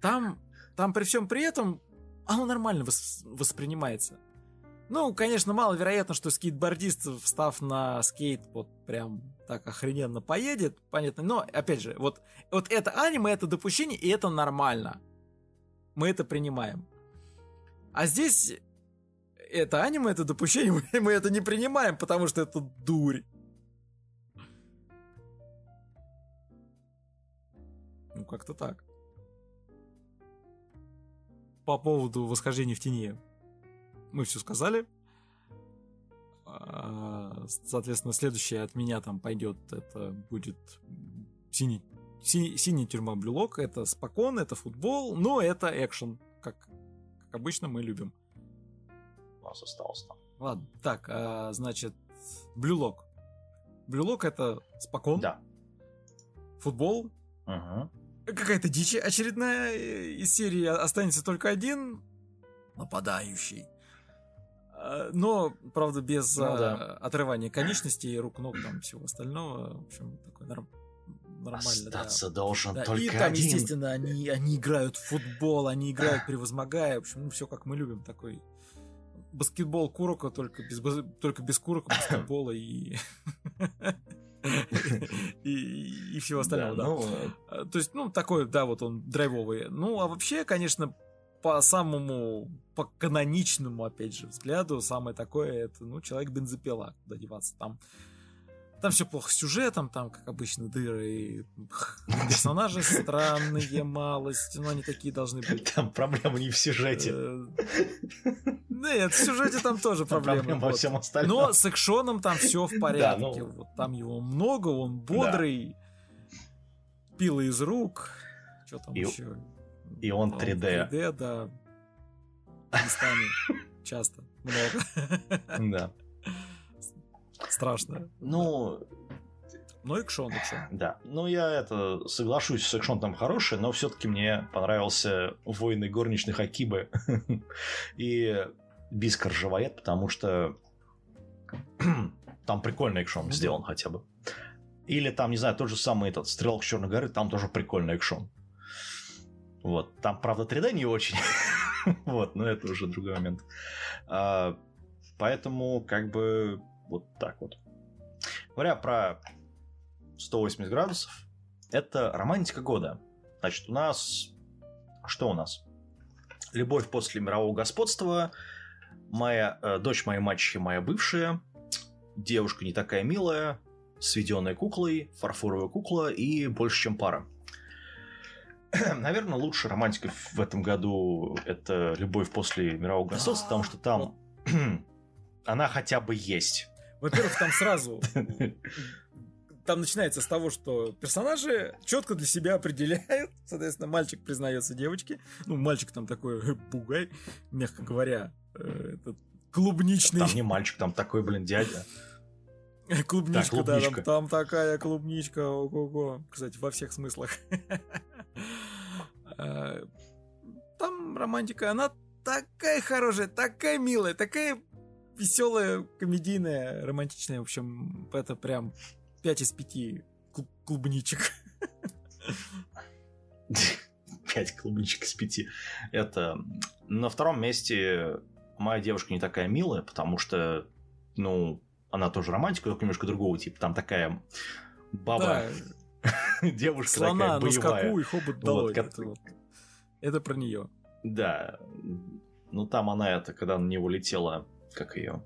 там, там при всем при этом оно нормально воспринимается. Ну, конечно, маловероятно, что скейтбордист, встав на скейт, вот прям так охрененно поедет, понятно. Но, опять же, вот, вот это аниме, это допущение, и это нормально. Мы это принимаем. А здесь это аниме, это допущение, *laughs* мы это не принимаем, потому что это дурь. Ну, как-то так. По поводу восхождения в тени мы все сказали. А, соответственно, следующее от меня там пойдет, это будет синий, синий, синий тюрьма Блюлок. Это спокон, это футбол, но это экшен, как, как обычно мы любим. У нас осталось там. Ладно, так, а, значит, Блюлок. Блюлок это спокон. Да. Футбол. Угу. Какая-то дичь очередная э, из серии. Останется только один нападающий. А, но, правда, без ну, да. отрывания конечностей, рук, ног, там всего остального. В общем, такой норм... нормально. Остаться да. должен да. только И там, один. естественно, они, они играют в футбол, они играют *laughs* превозмогая. В общем, ну, все как мы любим. Такой баскетбол Курока, только без, только без Курока, баскетбола *laughs* *laughs* и... и, и всего остального, да. Ну... А, то есть, ну, такой, да, вот он драйвовый. Ну, а вообще, конечно, по самому, по каноничному, опять же, взгляду, самое такое, это, ну, человек бензопила, куда деваться. Там там все плохо с сюжетом, там, как обычно, дыры и персонажи странные, малость, но они такие должны быть. Там проблемы не в сюжете. Э, нет, в сюжете там тоже проблемы. Проблема во всем остальном. Но с экшоном там все в порядке. Вот там его много, он бодрый, пила из рук. Что там еще? И он 3D. 3D, да. Местами. *laughs* Часто. Много. Да. Страшно. Ну, но экшон, экшон. Да. Ну, я это соглашусь, с экшон там хороший, но все-таки мне понравился Войны горничных Акибы *laughs* и Бискар Живоед, потому что *clears throat* там прикольный экшон сделан хотя бы. Или там, не знаю, тот же самый этот Стрелок Черной горы, там тоже прикольный экшон. Вот. Там, правда, 3D не очень. *laughs* вот, но это уже другой момент. А, поэтому, как бы, вот так вот. Говоря про 180 градусов, это романтика года. Значит, у нас... Что у нас? Любовь после мирового господства, моя э, дочь моей мачехи, моя бывшая, девушка не такая милая, сведенная куклой, фарфоровая кукла и больше, чем пара. *clears throat* Наверное, лучшая романтика в этом году это любовь после мирового господства, потому что там *clears throat* она хотя бы есть. Во-первых, там сразу *laughs* там начинается с того, что персонажи четко для себя определяют. *laughs* Соответственно, мальчик признается девочке. Ну, мальчик там такой э, бугай, мягко говоря, э, этот клубничный. Там не мальчик, там такой, блин, дядя. Клубничка, *laughs* да, клубничка. да там, там такая клубничка, ого-го. Кстати, во всех смыслах. *laughs* Э, там романтика, она такая хорошая, такая милая, такая веселая, комедийная, романтичная. В общем, это прям 5 из 5 клубничек. *laughs* 5 клубничек из 5. Это на втором месте моя девушка не такая милая, потому что, ну, она тоже романтика, только немножко другого типа. Там такая баба, да. *laughs* девушка Слона такая боевая. на скаку и хобот долой. Вот, это, вот. это про нее. Да. Ну, там она это, когда на него летела как ее,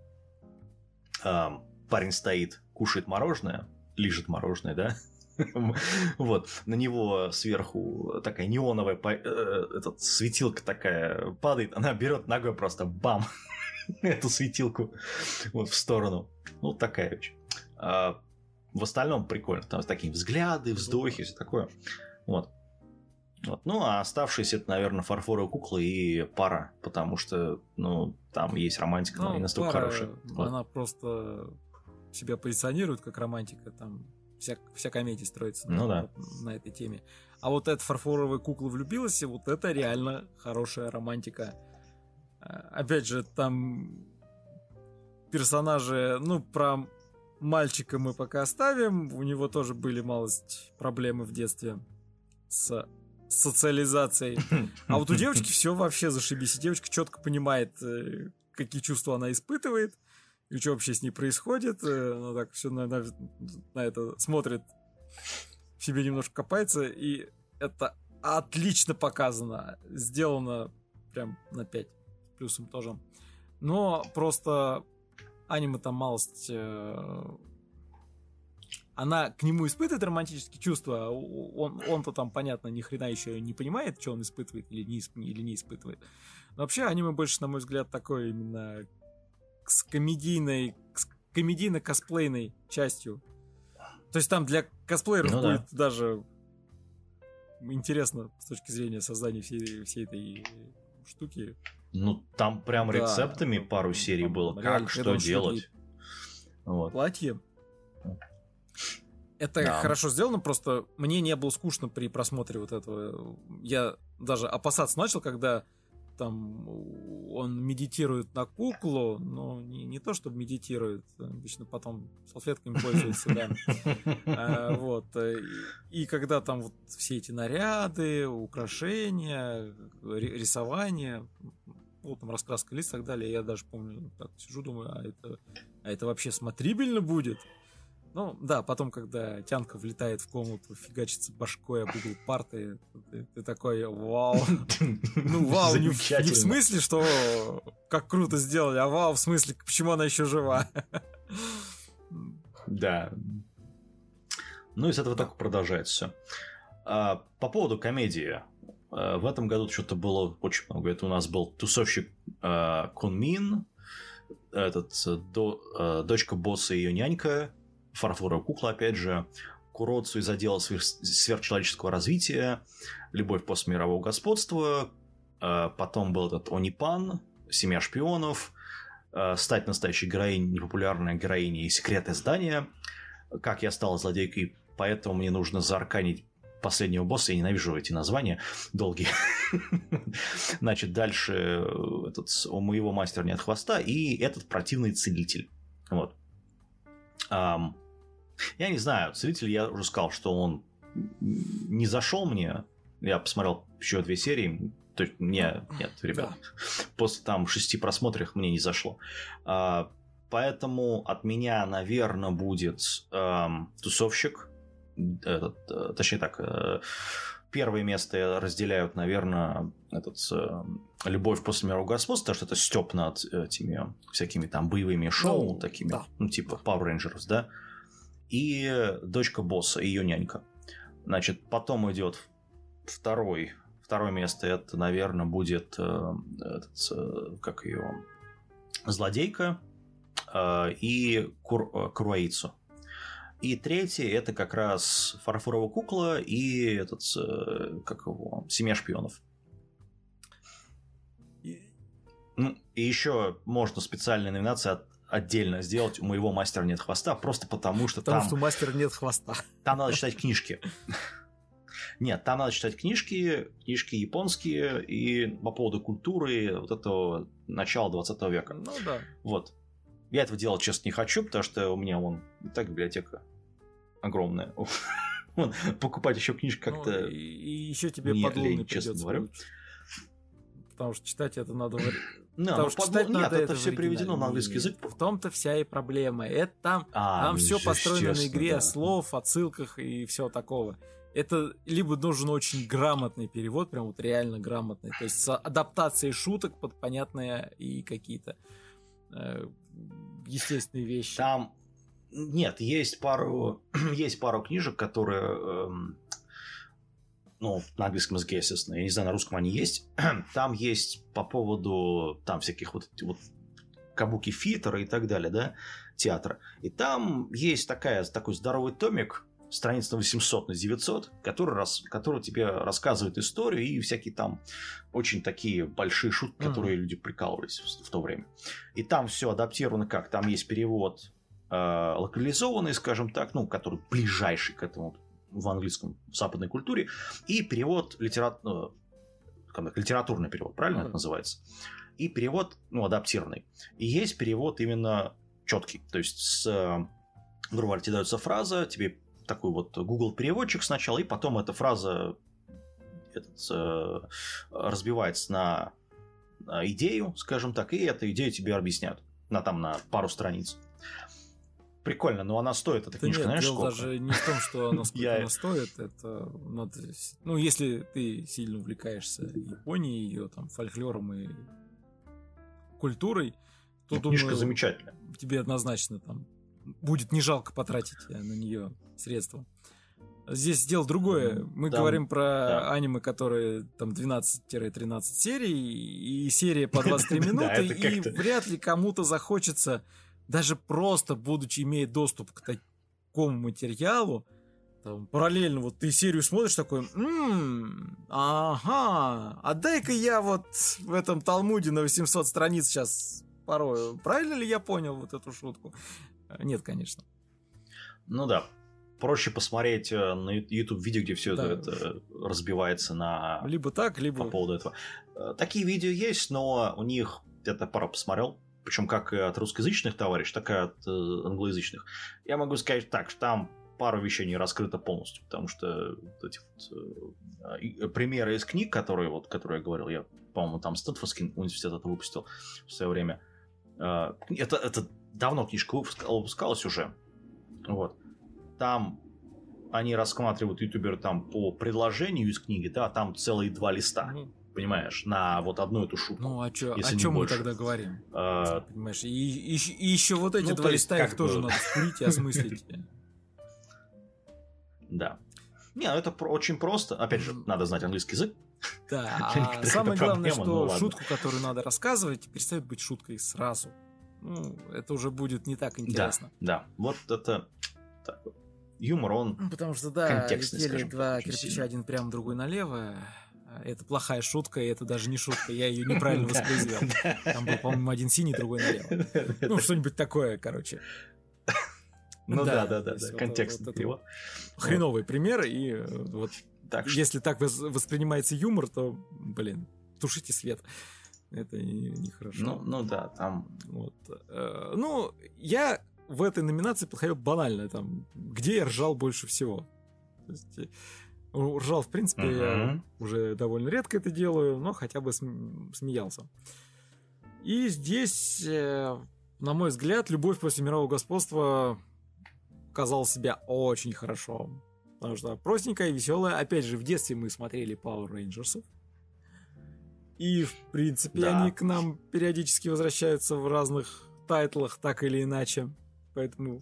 а, парень стоит, кушает мороженое, лежит мороженое, да? *laughs* Вот, на него сверху такая неоновая э, этот, светилка такая падает, она берет ногой просто бам *laughs* эту светилку вот в сторону. Ну, такая очень. А, в остальном прикольно. Там такие взгляды, вздохи, все такое. Вот. Вот. Ну, а оставшиеся это, наверное, фарфоровая кукла и пара, потому что, ну, там есть романтика, но ну, не настолько пара, хорошая. Она вот. просто себя позиционирует как романтика, там вся, вся комедия строится ну, на, да. на этой теме. А вот эта фарфоровая кукла влюбилась, и вот это реально хорошая романтика. Опять же, там персонажи, ну, про мальчика мы пока оставим, у него тоже были малость проблемы в детстве с социализацией. А вот у девочки все вообще зашибись. И девочка четко понимает, э, какие чувства она испытывает, и что вообще с ней происходит. Э, она так все на, на, на это смотрит, в себе немножко копается, и это отлично показано. Сделано прям на 5. Плюсом тоже. Но просто аниме там малость... Э, она к нему испытывает романтические чувства, а он, он-то там, понятно, ни хрена еще не понимает, что он испытывает или не, или не испытывает. Но вообще аниме больше, на мой взгляд, такое именно с комедийной, с комедийно-косплейной частью. То есть там для косплееров ну, будет да. даже интересно с точки зрения создания всей, всей этой штуки. Ну, там прям да, рецептами пару серий было, как что делать. Вот. Платье. Это да. хорошо сделано, просто мне не было скучно при просмотре вот этого. Я даже опасаться начал, когда там он медитирует на куклу, но не, не то, чтобы медитирует, обычно потом салфетками пользуется, да. А, *laughs* вот. И, когда там вот все эти наряды, украшения, рисование, вот там раскраска лиц и так далее, я даже помню, так сижу, думаю, а это, а это вообще смотрибельно будет? Ну, да, потом, когда Тянка влетает в комнату, фигачится башкой об угол парты, ты, ты такой, вау. *laughs* Ну, вау, не в, не в смысле, что как круто сделали, а вау, в смысле, почему она еще жива. Да. Ну и с этого так продолжается все. А, по поводу комедии. А, в этом году что-то было очень много. Это у нас был тусовщик а, Кунмин, этот, до, а, дочка босса и ее нянька, фарфоровая кукла, опять же, Куроцу из отдела сверх... сверхчеловеческого развития, Любовь после мирового господства, э, потом был этот Онипан, Семья шпионов, э, Стать настоящей героиней, непопулярная героиня и Секретное здание, Как я стал злодейкой, поэтому мне нужно заарканить последнего босса, я ненавижу эти названия долгие. *laughs* Значит, дальше э, этот, у моего мастера нет хвоста, и этот противный целитель. Вот. Um, я не знаю, Целитель я уже сказал, что он не зашел мне. Я посмотрел еще две серии. То есть мне, нет, ребят, да. после там шести просмотров мне не зашло. А, поэтому от меня, наверное, будет эм, тусовщик. Этот, э, точнее так, э, первое место разделяют, наверное, этот э, любовь после мирового господства, потому что это степ над этими всякими там боевыми шоу, ну, такими, да. ну, типа Power Rangers, да и дочка босса, ее нянька. Значит, потом идет второй, второе место, это, наверное, будет этот, как ее, злодейка и кур, Куруаицу. И третий это как раз фарфоровая кукла и этот, э, как его, семья шпионов. Ну, и еще можно специальная номинация от отдельно сделать. У моего мастера нет хвоста, просто потому что потому там... что у мастера нет хвоста. Там надо *laughs* читать книжки. Нет, там надо читать книжки, книжки японские и по поводу культуры вот этого начала 20 века. Ну да. Вот. Я этого делать, честно, не хочу, потому что у меня вон и так библиотека огромная. *laughs* Покупать еще книжки как-то... Ну, и, и еще тебе подлунный честно говоря. Потому что читать это надо no, *laughs* Потому что читать нет, надо это, это все приведено на английский язык. В том-то вся и проблема. Это там, а, там ну, все построено честно, на игре да. слов, отсылках и все такого. Это либо нужен очень грамотный перевод, прям вот реально грамотный, то есть с адаптацией шуток под понятные и какие-то э, естественные вещи. Там нет, есть пару *clears throat* есть пару книжек, которые эм, ну, на английском языке, естественно, я не знаю, на русском они есть, *clears throat* там есть по поводу там всяких вот, вот кабуки фитера и так далее, да, театра. И там есть такая, такой здоровый томик, страниц на 800 на 900, который, рас, который тебе рассказывает историю и всякие там очень такие большие шутки, mm-hmm. которые люди прикалывались в, в то время. И там все адаптировано как? Там есть перевод э, локализованный, скажем так, ну, который ближайший к этому в английском в западной культуре, и перевод литерат... Ну, литературный перевод, правильно mm-hmm. это называется? И перевод, ну, адаптированный. И есть перевод именно четкий. То есть, с, грубо говоря, тебе дается фраза, тебе такой вот Google переводчик сначала, и потом эта фраза этот, э, разбивается на идею, скажем так, и эту идею тебе объясняют на там на пару страниц прикольно, но она стоит, эта да книжка, нет, знаешь, дело сколько? даже не в том, что она *laughs* сколько она стоит, это надо... Ну, если ты сильно увлекаешься Японией, ее там фольклором и культурой, то, ну, думаю, книжка замечательная. Тебе однозначно там будет не жалко потратить на нее средства. Здесь дело другое. Мы да, говорим про да. аниме, которые там 12-13 серий, и серия по *laughs* 23 минуты, и вряд ли кому-то захочется, даже просто будучи имея доступ к такому материалу, там, параллельно вот ты серию смотришь такой, м-м, ага, а дай-ка я вот в этом Талмуде на 800 страниц сейчас порою. Правильно ли я понял вот эту шутку? Нет, конечно. Ну да, проще посмотреть э, на YouTube видео, где все да. это, это разбивается на... Либо так, либо... По поводу этого. Э, такие видео есть, но у них... Я-то пару посмотрел, причем как от русскоязычных товарищей, так и от э, англоязычных. Я могу сказать так, что там пару вещей не раскрыто полностью, потому что вот эти вот, примеры из книг, которые, вот, которые я говорил, я, по-моему, там Стэнфордский университет это выпустил в свое время. Это, это давно книжка выпускалась уже. Вот там они рассматривают ютубер там по предложению из книги, да, там целые два листа. Mm. Понимаешь, на вот одну эту шутку. Ну, а чё, о чем мы тогда говорим? А... Понимаешь, и, и, и еще вот эти ну, два листа, их бы... тоже надо вкурить и *laughs* осмыслить. Да. Не, ну это очень просто. Опять же, надо знать английский язык. Да, *laughs* а самое главное, что шутку, которую надо рассказывать, перестает быть шуткой сразу. Ну, это уже будет не так интересно. Да, да. Вот это так вот юмор, он ну, Потому что, да, летели два кирпича, сильно. один прямо, другой налево. Это плохая шутка, и это даже не шутка, я ее *laughs* неправильно воспроизвел. Там был, по-моему, один синий, другой налево. *laughs* Ну, что-нибудь такое, короче. *laughs* Ну да, да, да, да, контекст его. Хреновый пример, и э, вот если так воспринимается юмор, то, блин, тушите свет. Это нехорошо. Ну, ну да, там... Вот. Э, ну, я в этой номинации подходил банально, там, где я ржал больше всего. То есть, э, ржал, в принципе, uh-huh. я уже довольно редко это делаю, но хотя бы смеялся. И здесь, э, на мой взгляд, любовь после мирового господства показала себя очень хорошо. Потому что простенькая, веселая. Опять же, в детстве мы смотрели Power Rangers. И, в принципе, да. они к нам периодически возвращаются в разных тайтлах, так или иначе. Поэтому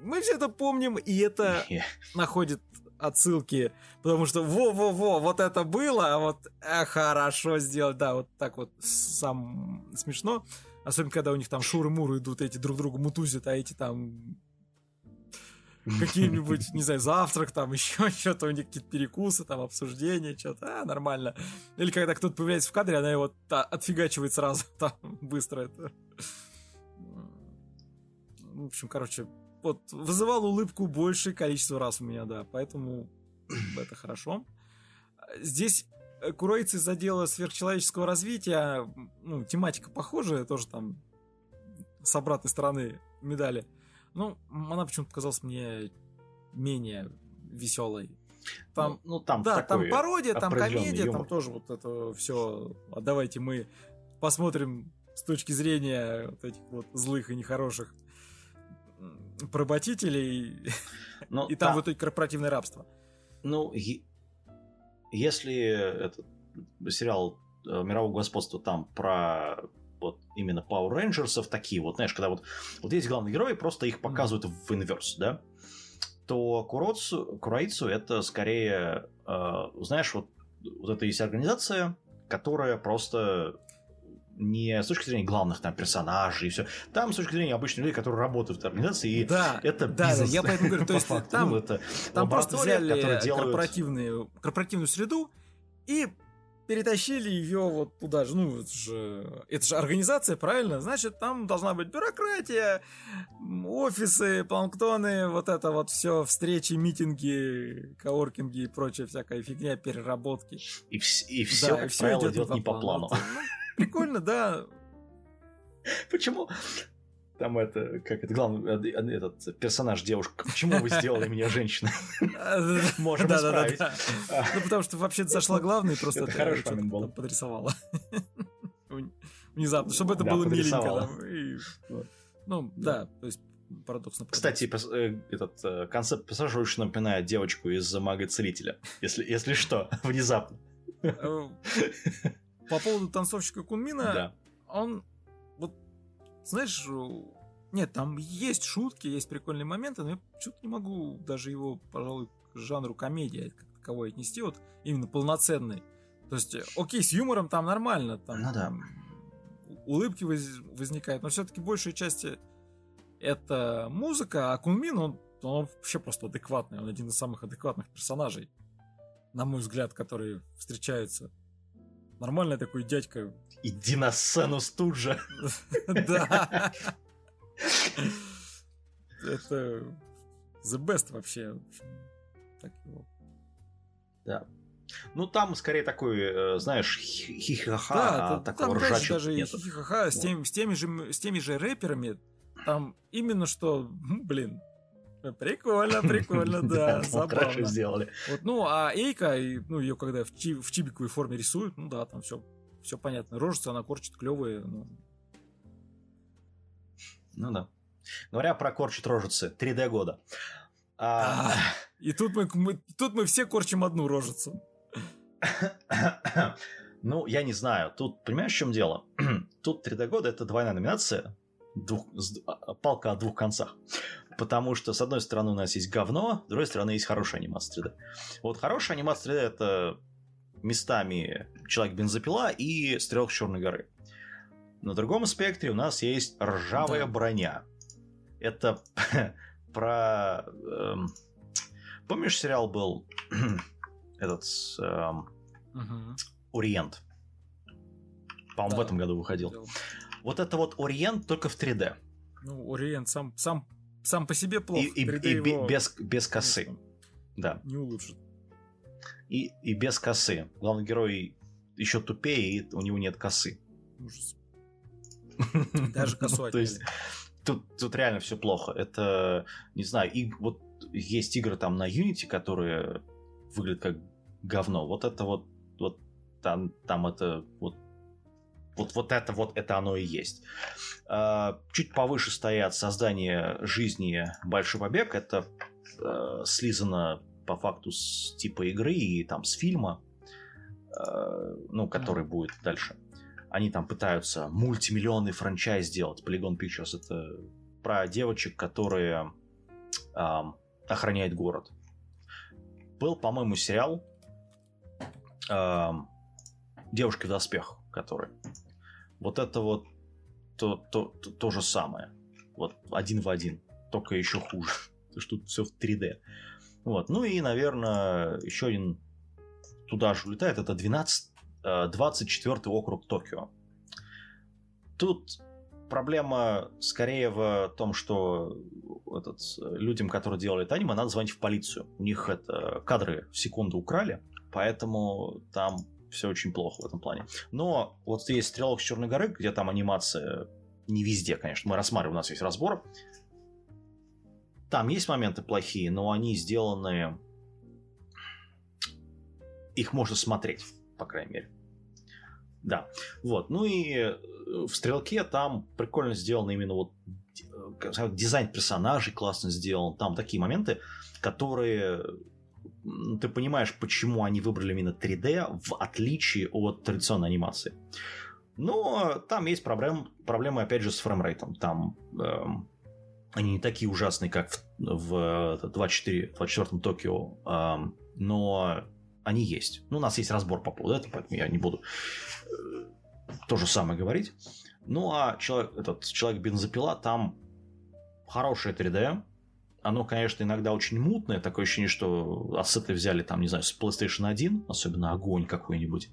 мы все это помним, и это находит отсылки, потому что во-во-во, вот это было, а вот э, хорошо сделать, да, вот так вот сам смешно, особенно когда у них там шуры-муры идут, эти друг друга мутузят, а эти там какие-нибудь, не знаю, завтрак, там еще *laughs* что-то, у них какие-то перекусы, там обсуждения, что-то, а, нормально. Или когда кто-то появляется в кадре, она его та, отфигачивает сразу, *laughs* там, быстро это в общем, короче, вот вызывал улыбку большее количество раз у меня, да, поэтому это хорошо. Здесь э, Куройцы задела сверхчеловеческого развития, ну, тематика похожая, тоже там с обратной стороны медали. Ну, она почему-то казалась мне менее веселой. Там, ну, ну там, да, там пародия, там комедия, юмор. там тоже вот это все. А давайте мы посмотрим с точки зрения вот этих вот злых и нехороших поработителей, *laughs* Но, и там да. в итоге корпоративное рабство. Ну, если этот сериал э, мирового господства там про вот именно Power Rangers, такие вот, знаешь, когда вот, вот есть главные герои, просто их показывают mm. в инверс, да, то Куроцу, Кураицу это скорее, э, знаешь, вот, вот это есть организация, которая просто не с точки зрения главных там персонажей и все. Там с точки зрения обычных людей, которые работают в организации, и да, это да, бизнес. Да, я поэтому говорю, *laughs* то есть там, ну, это там просто взяли делают... корпоративную, корпоративную среду и перетащили ее вот туда же, ну, это же, это же организация, правильно? Значит, там должна быть бюрократия, офисы, планктоны, вот это вот все, встречи, митинги, коворкинги и прочая всякая фигня, переработки. И, вс- и все, да, как и все правило, идет не по плану. плану. Прикольно, да. Почему? Там это, как это, главный, э, э, этот персонаж девушка. Почему вы сделали меня женщиной? *laughs* Можем исправить. Ну, потому что вообще зашла главная и просто подрисовала. *laughs* Внезапно, чтобы это было миленько. Ну, да, то есть парадоксно. Кстати, э, этот концепт персонажа очень напоминает девочку из мага-целителя. Если, если что, *laughs* внезапно. По поводу танцовщика Кунмина, да. он знаешь, нет, там есть шутки, есть прикольные моменты, но я что-то не могу даже его, пожалуй, к жанру комедия как таковой отнести, вот именно полноценный. То есть, окей, с юмором там нормально, там, ну, да. улыбки воз, возникают, но все-таки большей части это музыка, а Кунмин, он, он вообще просто адекватный, он один из самых адекватных персонажей, на мой взгляд, которые встречаются. Нормальный такой дядька. Иди на сцену тут же. *laughs* Да. Это the best вообще. Так его. Да. Ну, там скорее такой, э, знаешь, хихаха, да, а такого там даже, даже хихаха с, теми, с, теми же, с теми же рэперами, там именно что, блин, Прикольно, *laughs* прикольно, да, забавно. Хорошо сделали. Вот, ну, а Эйка, ну, ее когда в, чи, в чибиковой форме рисуют, ну да, там все, все понятно. Рожица она корчит клевые, ну. Ну да. Говоря про корчит рожицы, 3D года. А... А, *laughs* и тут мы, мы, тут мы все корчим одну рожицу. *coughs* ну, я не знаю. Тут, понимаешь, в чем дело? *coughs* тут 3D года это двойная номинация. Двух, а, палка о двух концах. Потому что, с одной стороны, у нас есть говно, с другой стороны, есть хорошая анимация 3D. Вот хорошая анимация 3D это местами Человек-бензопила и Стрелок Черной горы. На другом спектре у нас есть ржавая да. броня. Это *laughs* про... Эм, помнишь, сериал был *clears throat* этот эм, угу. Ориент? По-моему, да. в этом году выходил. Вот это вот Ориент только в 3D. Ну, Ориент сам, сам, сам по себе плохо. И, и, и его... без, без косы. Конечно, да. Не улучшит. И, и без косы. Главный герой еще тупее, и у него нет косы. Ужас. *laughs* Даже косой. То есть тут, тут реально все плохо. Это, не знаю, и вот есть игры там на Unity, которые выглядят как говно. Вот это вот, вот там, там это вот вот, вот это вот это оно и есть. А, чуть повыше стоят создание жизни Большой Побег. Это э, слизано по факту с типа игры и там с фильма, э, ну, который будет дальше. Они там пытаются мультимиллионный франчайз сделать. Polygon Pictures это про девочек, которые э, охраняют город. Был, по-моему, сериал э, Девушки в доспехах, который. Вот это вот то, то, то, то же самое. Вот один в один. Только еще хуже. *laughs* Потому что тут все в 3D. Вот. Ну и, наверное, еще один туда же улетает. Это 12, 24 э, округ Токио. Тут проблема скорее в том, что этот, людям, которые делали это аниме, надо звонить в полицию. У них это кадры в секунду украли, поэтому там все очень плохо в этом плане. Но вот есть «Стрелок с Черной горы», где там анимация не везде, конечно. Мы рассматриваем, у нас есть разбор. Там есть моменты плохие, но они сделаны... Их можно смотреть, по крайней мере. Да. Вот. Ну и э, в «Стрелке» там прикольно сделано именно вот э, дизайн персонажей классно сделан. Там такие моменты, которые ты понимаешь, почему они выбрали именно 3D в отличие от традиционной анимации. Но там есть проблем, проблемы, опять же, с фреймрейтом. Там эм, они не такие ужасные, как в, в 24, 24 Токио, эм, но они есть. Ну, у нас есть разбор по поводу этого, поэтому я не буду э, то же самое говорить. Ну, а человек, этот человек-бензопила, там хорошая 3D, оно, конечно, иногда очень мутное, такое ощущение, что ассеты взяли там, не знаю, с PlayStation 1, особенно огонь какой-нибудь.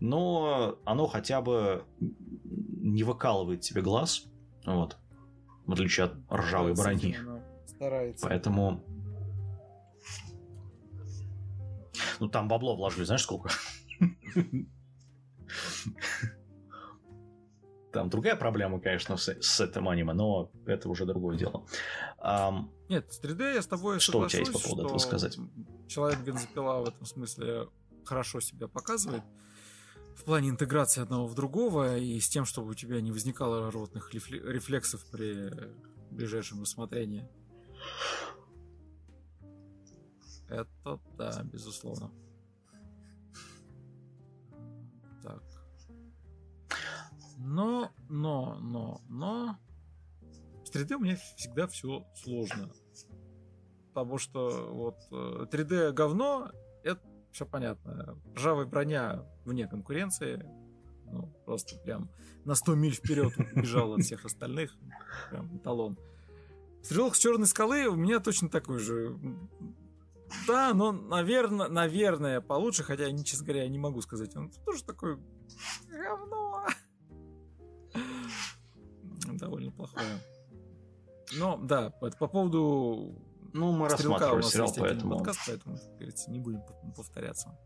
Но оно хотя бы не выкалывает тебе глаз, вот, в отличие от ржавой брони. Старается. Поэтому... Ну, там бабло вложили, знаешь, сколько? *laughs* Там другая проблема, конечно, с, с этим аниме, но это уже другое дело. Um, Нет, с 3D я с тобой Что у тебя есть по поводу этого сказать? Человек бензопила в этом смысле хорошо себя показывает в плане интеграции одного в другого и с тем, чтобы у тебя не возникало ротных рефлексов при ближайшем рассмотрении. Это да, безусловно. Но, но, но, но... С 3D у меня всегда все сложно. Потому что вот 3D э, говно, это все понятно. Ржавая броня вне конкуренции. Ну, просто прям на 100 миль вперед убежал от всех остальных. Прям эталон. Стрелок с черной скалы у меня точно такой же. Да, но, наверное, наверное, получше, хотя, честно говоря, я не могу сказать. Он тоже такой говно. Довольно плохое. Но, да, по, по поводу ну, мы рассматривали сериал, поэтому... подкаст, поэтому, как говорится, не будем повторяться.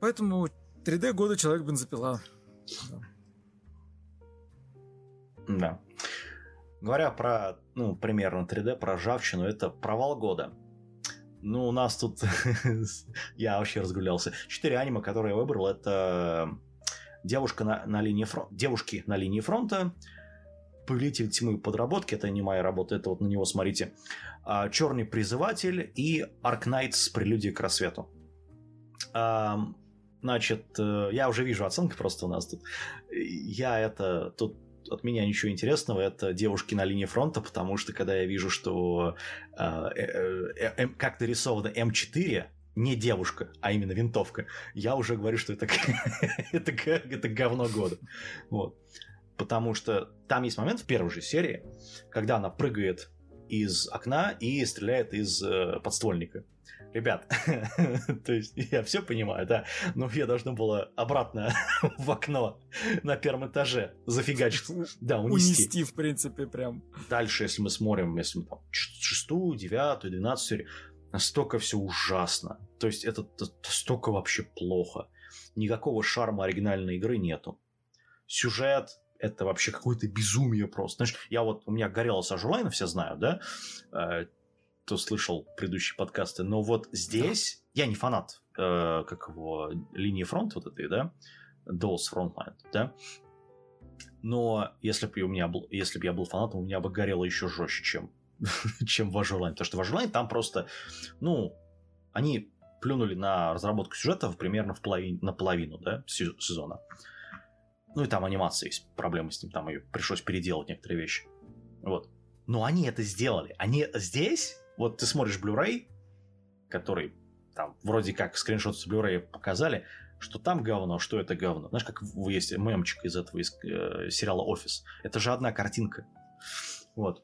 Поэтому 3D года человек бензопила. Да. да. Говоря про, ну, примерно 3D, про ржавчину, это провал года. Ну, у нас тут... *laughs* я вообще разгулялся. Четыре аниме, которые я выбрал, это девушка на, на линии фронта, девушки на линии фронта, Повелитель тьмы подработки, это не моя работа, это вот на него смотрите. А, Черный призыватель и Аркнайт с прелюдией к рассвету. А, значит, э, я уже вижу оценки просто у нас тут. Я это тут от меня ничего интересного, это девушки на линии фронта, потому что когда я вижу, что э, э, э, э, как нарисовано М4, не девушка, а именно винтовка, я уже говорю, что это, *laughs* это, это говно года. Вот. Потому что там есть момент в первой же серии, когда она прыгает из окна и стреляет из э, подствольника. Ребят, *laughs* то есть я все понимаю, да, но я должна была обратно *laughs* в окно на первом этаже зафигачить, *laughs* да, унести. Унести, в принципе, прям. Дальше, если мы смотрим, если мы там шестую, девятую, двенадцатую серию, настолько все ужасно. То есть это настолько вообще плохо. Никакого шарма оригинальной игры нету. Сюжет это вообще какое-то безумие просто. Знаешь, я вот, у меня горело Сажулайна, все знают, да? Э, кто слышал предыдущие подкасты. Но вот здесь я не фанат, э, как его, линии фронта вот этой, да? Dolls Frontline, да? Но если бы у меня был, если бы я был фанатом, у меня бы горело еще жестче, чем, *laughs* чем в Azure Потому что в Azure там просто, ну, они плюнули на разработку сюжетов примерно в половине, наполовину, да, сезона. Ну и там анимация есть, проблемы с ним, там ее пришлось переделать некоторые вещи. Вот. Но они это сделали. Они здесь, вот ты смотришь Blu-ray, который там вроде как скриншот с Blu-ray показали, что там говно, что это говно. Знаешь, как есть мемчик из этого из, э, сериала «Офис». Это же одна картинка. Вот.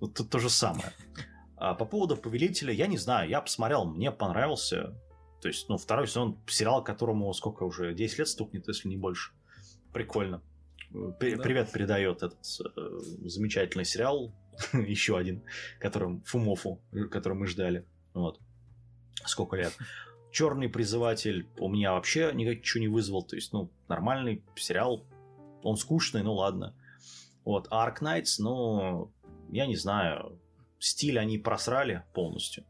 Вот тут то же самое. А по поводу «Повелителя», я не знаю, я посмотрел, мне понравился. То есть, ну, второй сезон сериал, которому сколько уже, 10 лет стукнет, если не больше прикольно. П- да. Привет передает этот э, замечательный сериал, *laughs* еще один, которым Фумофу, который мы ждали. Вот. Сколько лет. Черный призыватель у меня вообще ничего не вызвал. То есть, ну, нормальный сериал. Он скучный, ну ладно. Вот. А Ark Knights, ну, я не знаю. Стиль они просрали полностью.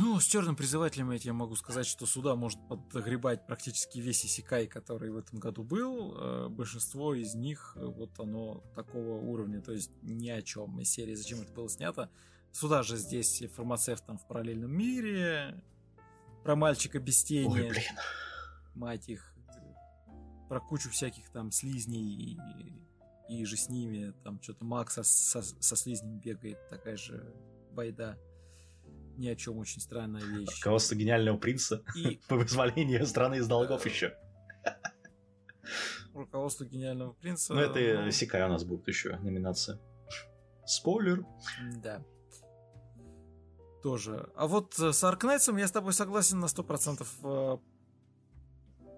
Ну, с черным призывателем я тебе могу сказать, что сюда может подгребать практически весь Исикай, который в этом году был. Э, большинство из них, э, вот оно такого уровня, то есть ни о чем из серии, зачем это было снято. Сюда же здесь фармацевтом в параллельном мире, про мальчика без тени. Ой, блин. Мать их. Про кучу всяких там слизней и, и же с ними. Там что-то Макса со, со слизнем бегает, такая же байда ни о чем очень странная вещь. Руководство гениального принца и... *laughs* по вызволению страны из долгов еще. Руководство гениального принца. Ну, это ну... Сикай у нас будет еще номинация. Спойлер. Да. Тоже. А вот с Аркнайтсом я с тобой согласен на 100%. Э,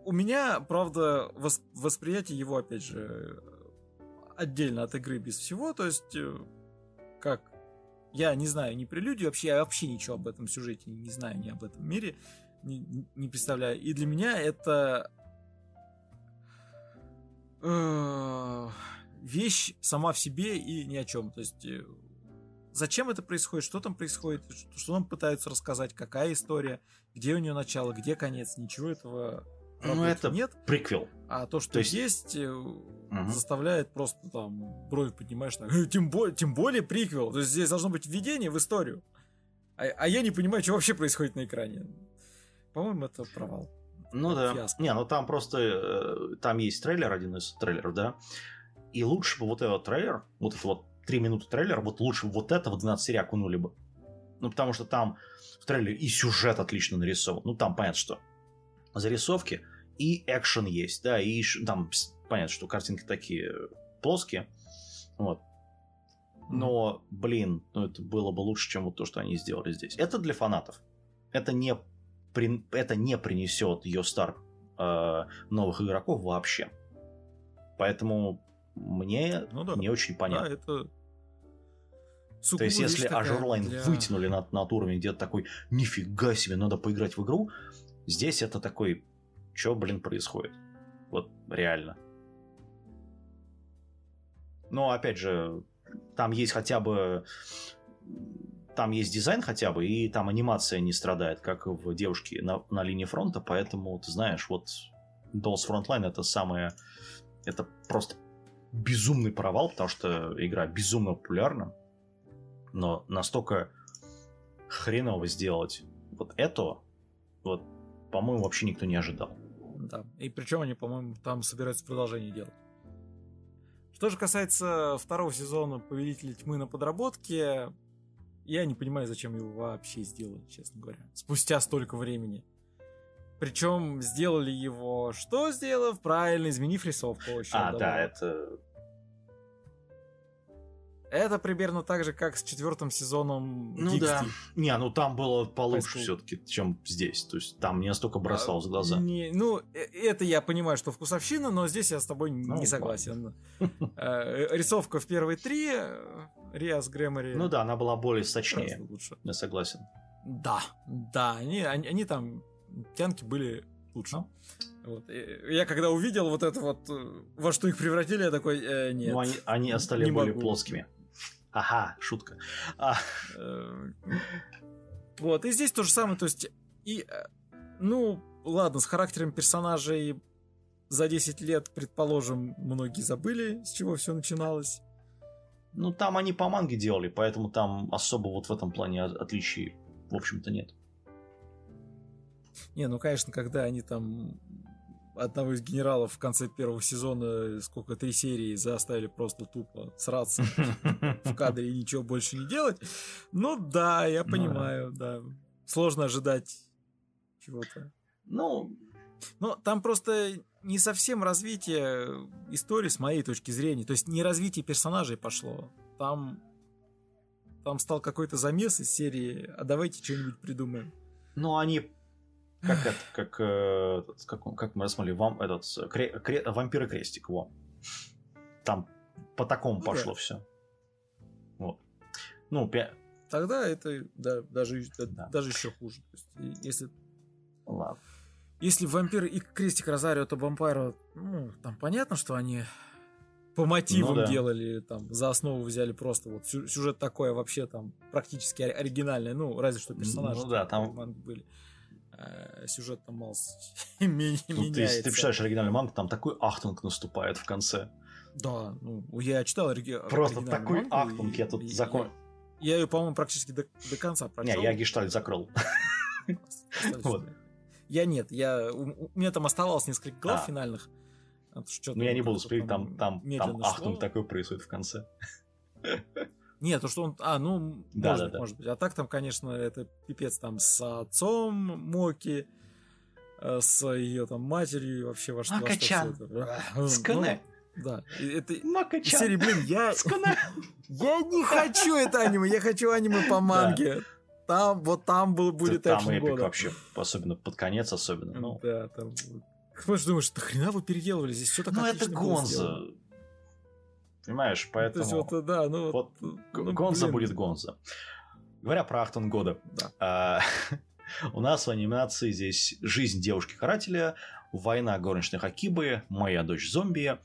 у меня, правда, восприятие его, опять же, отдельно от игры без всего. То есть, э, как я не знаю ни прелюдию, вообще я вообще ничего об этом сюжете не знаю, ни об этом мире, не, не представляю. И для меня это э, вещь сама в себе и ни о чем. То есть э, зачем это происходит, что там происходит, что нам пытаются рассказать, какая история, где у нее начало, где конец, ничего этого ну, это нет. приквел. А то, что то есть, есть угу. заставляет просто там бровь поднимаешь. Так, «Э, тем, более, тем более приквел. То есть здесь должно быть введение в историю. А, а я не понимаю, что вообще происходит на экране. По-моему, это провал. Ну да. Фиаско. Не, ну там просто... Э, там есть трейлер, один из трейлеров, да? И лучше бы вот этот трейлер, вот этот вот 3 минуты трейлера, вот лучше вот это в 12 серий окунули бы. Ну, потому что там в трейлере и сюжет отлично нарисован. Ну, там понятно, что зарисовки и экшен есть, да, и там понятно, что картинки такие плоские. Вот. Но, блин, ну это было бы лучше, чем вот то, что они сделали здесь. Это для фанатов. Это не, при... это не принесет ее стар э, новых игроков вообще. Поэтому мне ну, да. не очень понятно. Да, это... То есть, если Azur Lane для... вытянули на, на уровень где-то такой, нифига себе, надо поиграть в игру, здесь это такой, что, блин, происходит? Вот реально. Но, опять же, там есть хотя бы... Там есть дизайн хотя бы, и там анимация не страдает, как в «Девушке на, на линии фронта», поэтому, ты знаешь, вот Dolls Frontline это самое... Это просто безумный провал, потому что игра безумно популярна, но настолько хреново сделать вот это, вот, по-моему, вообще никто не ожидал. Да, и причем они, по-моему, там собираются продолжение делать. Что же касается второго сезона Повелителя тьмы на подработке, я не понимаю, зачем его вообще сделали, честно говоря. Спустя столько времени. Причем сделали его, что сделав? Правильно, изменив рисовку. Очень а, да, это это примерно так же, как с четвертым сезоном Ну Geeks да. Не, ну там было получше все-таки, чем здесь. То есть там не настолько бросалось а, в глаза. Не, ну, э, это я понимаю, что вкусовщина, но здесь я с тобой ну, не согласен. *laughs* Э, рисовка в первые три, Риас Грэмори. Ну да, она была более сочнее. Лучше. Я согласен. Да, да, они, они, они там, тянки были лучше. Ну? Вот. Я когда увидел вот это вот, э, во что их превратили, я такой, э, нет. Ну, они, они стали более могу. плоскими. Ага, шутка. А. Э, вот, и здесь то же самое, то есть, и, э, ну, ладно, с характером персонажей за 10 лет, предположим, многие забыли, с чего все начиналось. Ну, там они по манге делали, поэтому там особо вот в этом плане отличий, в общем-то, нет. Не, ну, конечно, когда они там одного из генералов в конце первого сезона, сколько, три серии заставили просто тупо сраться *laughs* в кадре и ничего больше не делать. Ну да, я ну понимаю, да. Сложно ожидать чего-то. Ну, но там просто не совсем развитие истории с моей точки зрения. То есть не развитие персонажей пошло. Там, там стал какой-то замес из серии «А давайте что-нибудь придумаем». Ну, они как это, как, э, как, как мы рассмотрели, вам, этот, кре, кре, вампир и крестик, во. Там по такому ну, пошло да. все. Вот. Ну, пя... Тогда это да, даже, да. даже еще хуже. То есть, если... Ладно. Если вампир и крестик Розарио, то вампира, ну, там понятно, что они по мотивам ну, да. делали, там, за основу взяли просто вот сюжет такой, а вообще там практически оригинальный, ну, разве что персонажи ну, да, там были. Э, сюжет там мало *laughs* меняется. Ну, ты, ты читаешь оригинальный манг, там такой ахтунг наступает в конце. Да, ну, я читал ориги... Просто такой ахтунг, я тут закон... Я, ее, по-моему, практически до, до конца прочел. Не, я гештальт закрыл. вот. Я нет, я, у, у меня там оставалось несколько глав а. финальных. Ну, я не буду спорить, там, там, там ахтунг такой происходит в конце. Нет, то, что он... А, ну, да, может, да, быть, да. может быть. А так там, конечно, это пипец там с отцом Моки, э, с ее там матерью вообще во что, во что это. Скане. Ну, да. Это Макачан. серии, блин, я... *laughs* я не хочу это аниме, я хочу аниме по манге. Там, вот там был, будет Там эпик года. вообще, особенно под конец особенно. Ну. Да, там... Как ты думаешь, что хрена вы переделывали? Здесь все так Ну это Гонза. Понимаешь, поэтому... То есть, вот, да, ну, вот ну, Гонза блин. будет Гонза. Говоря про Ахтон года, да. а, *laughs* у нас в анимации здесь «Жизнь девушки-карателя», «Война горничных Акибы», «Моя дочь зомби»,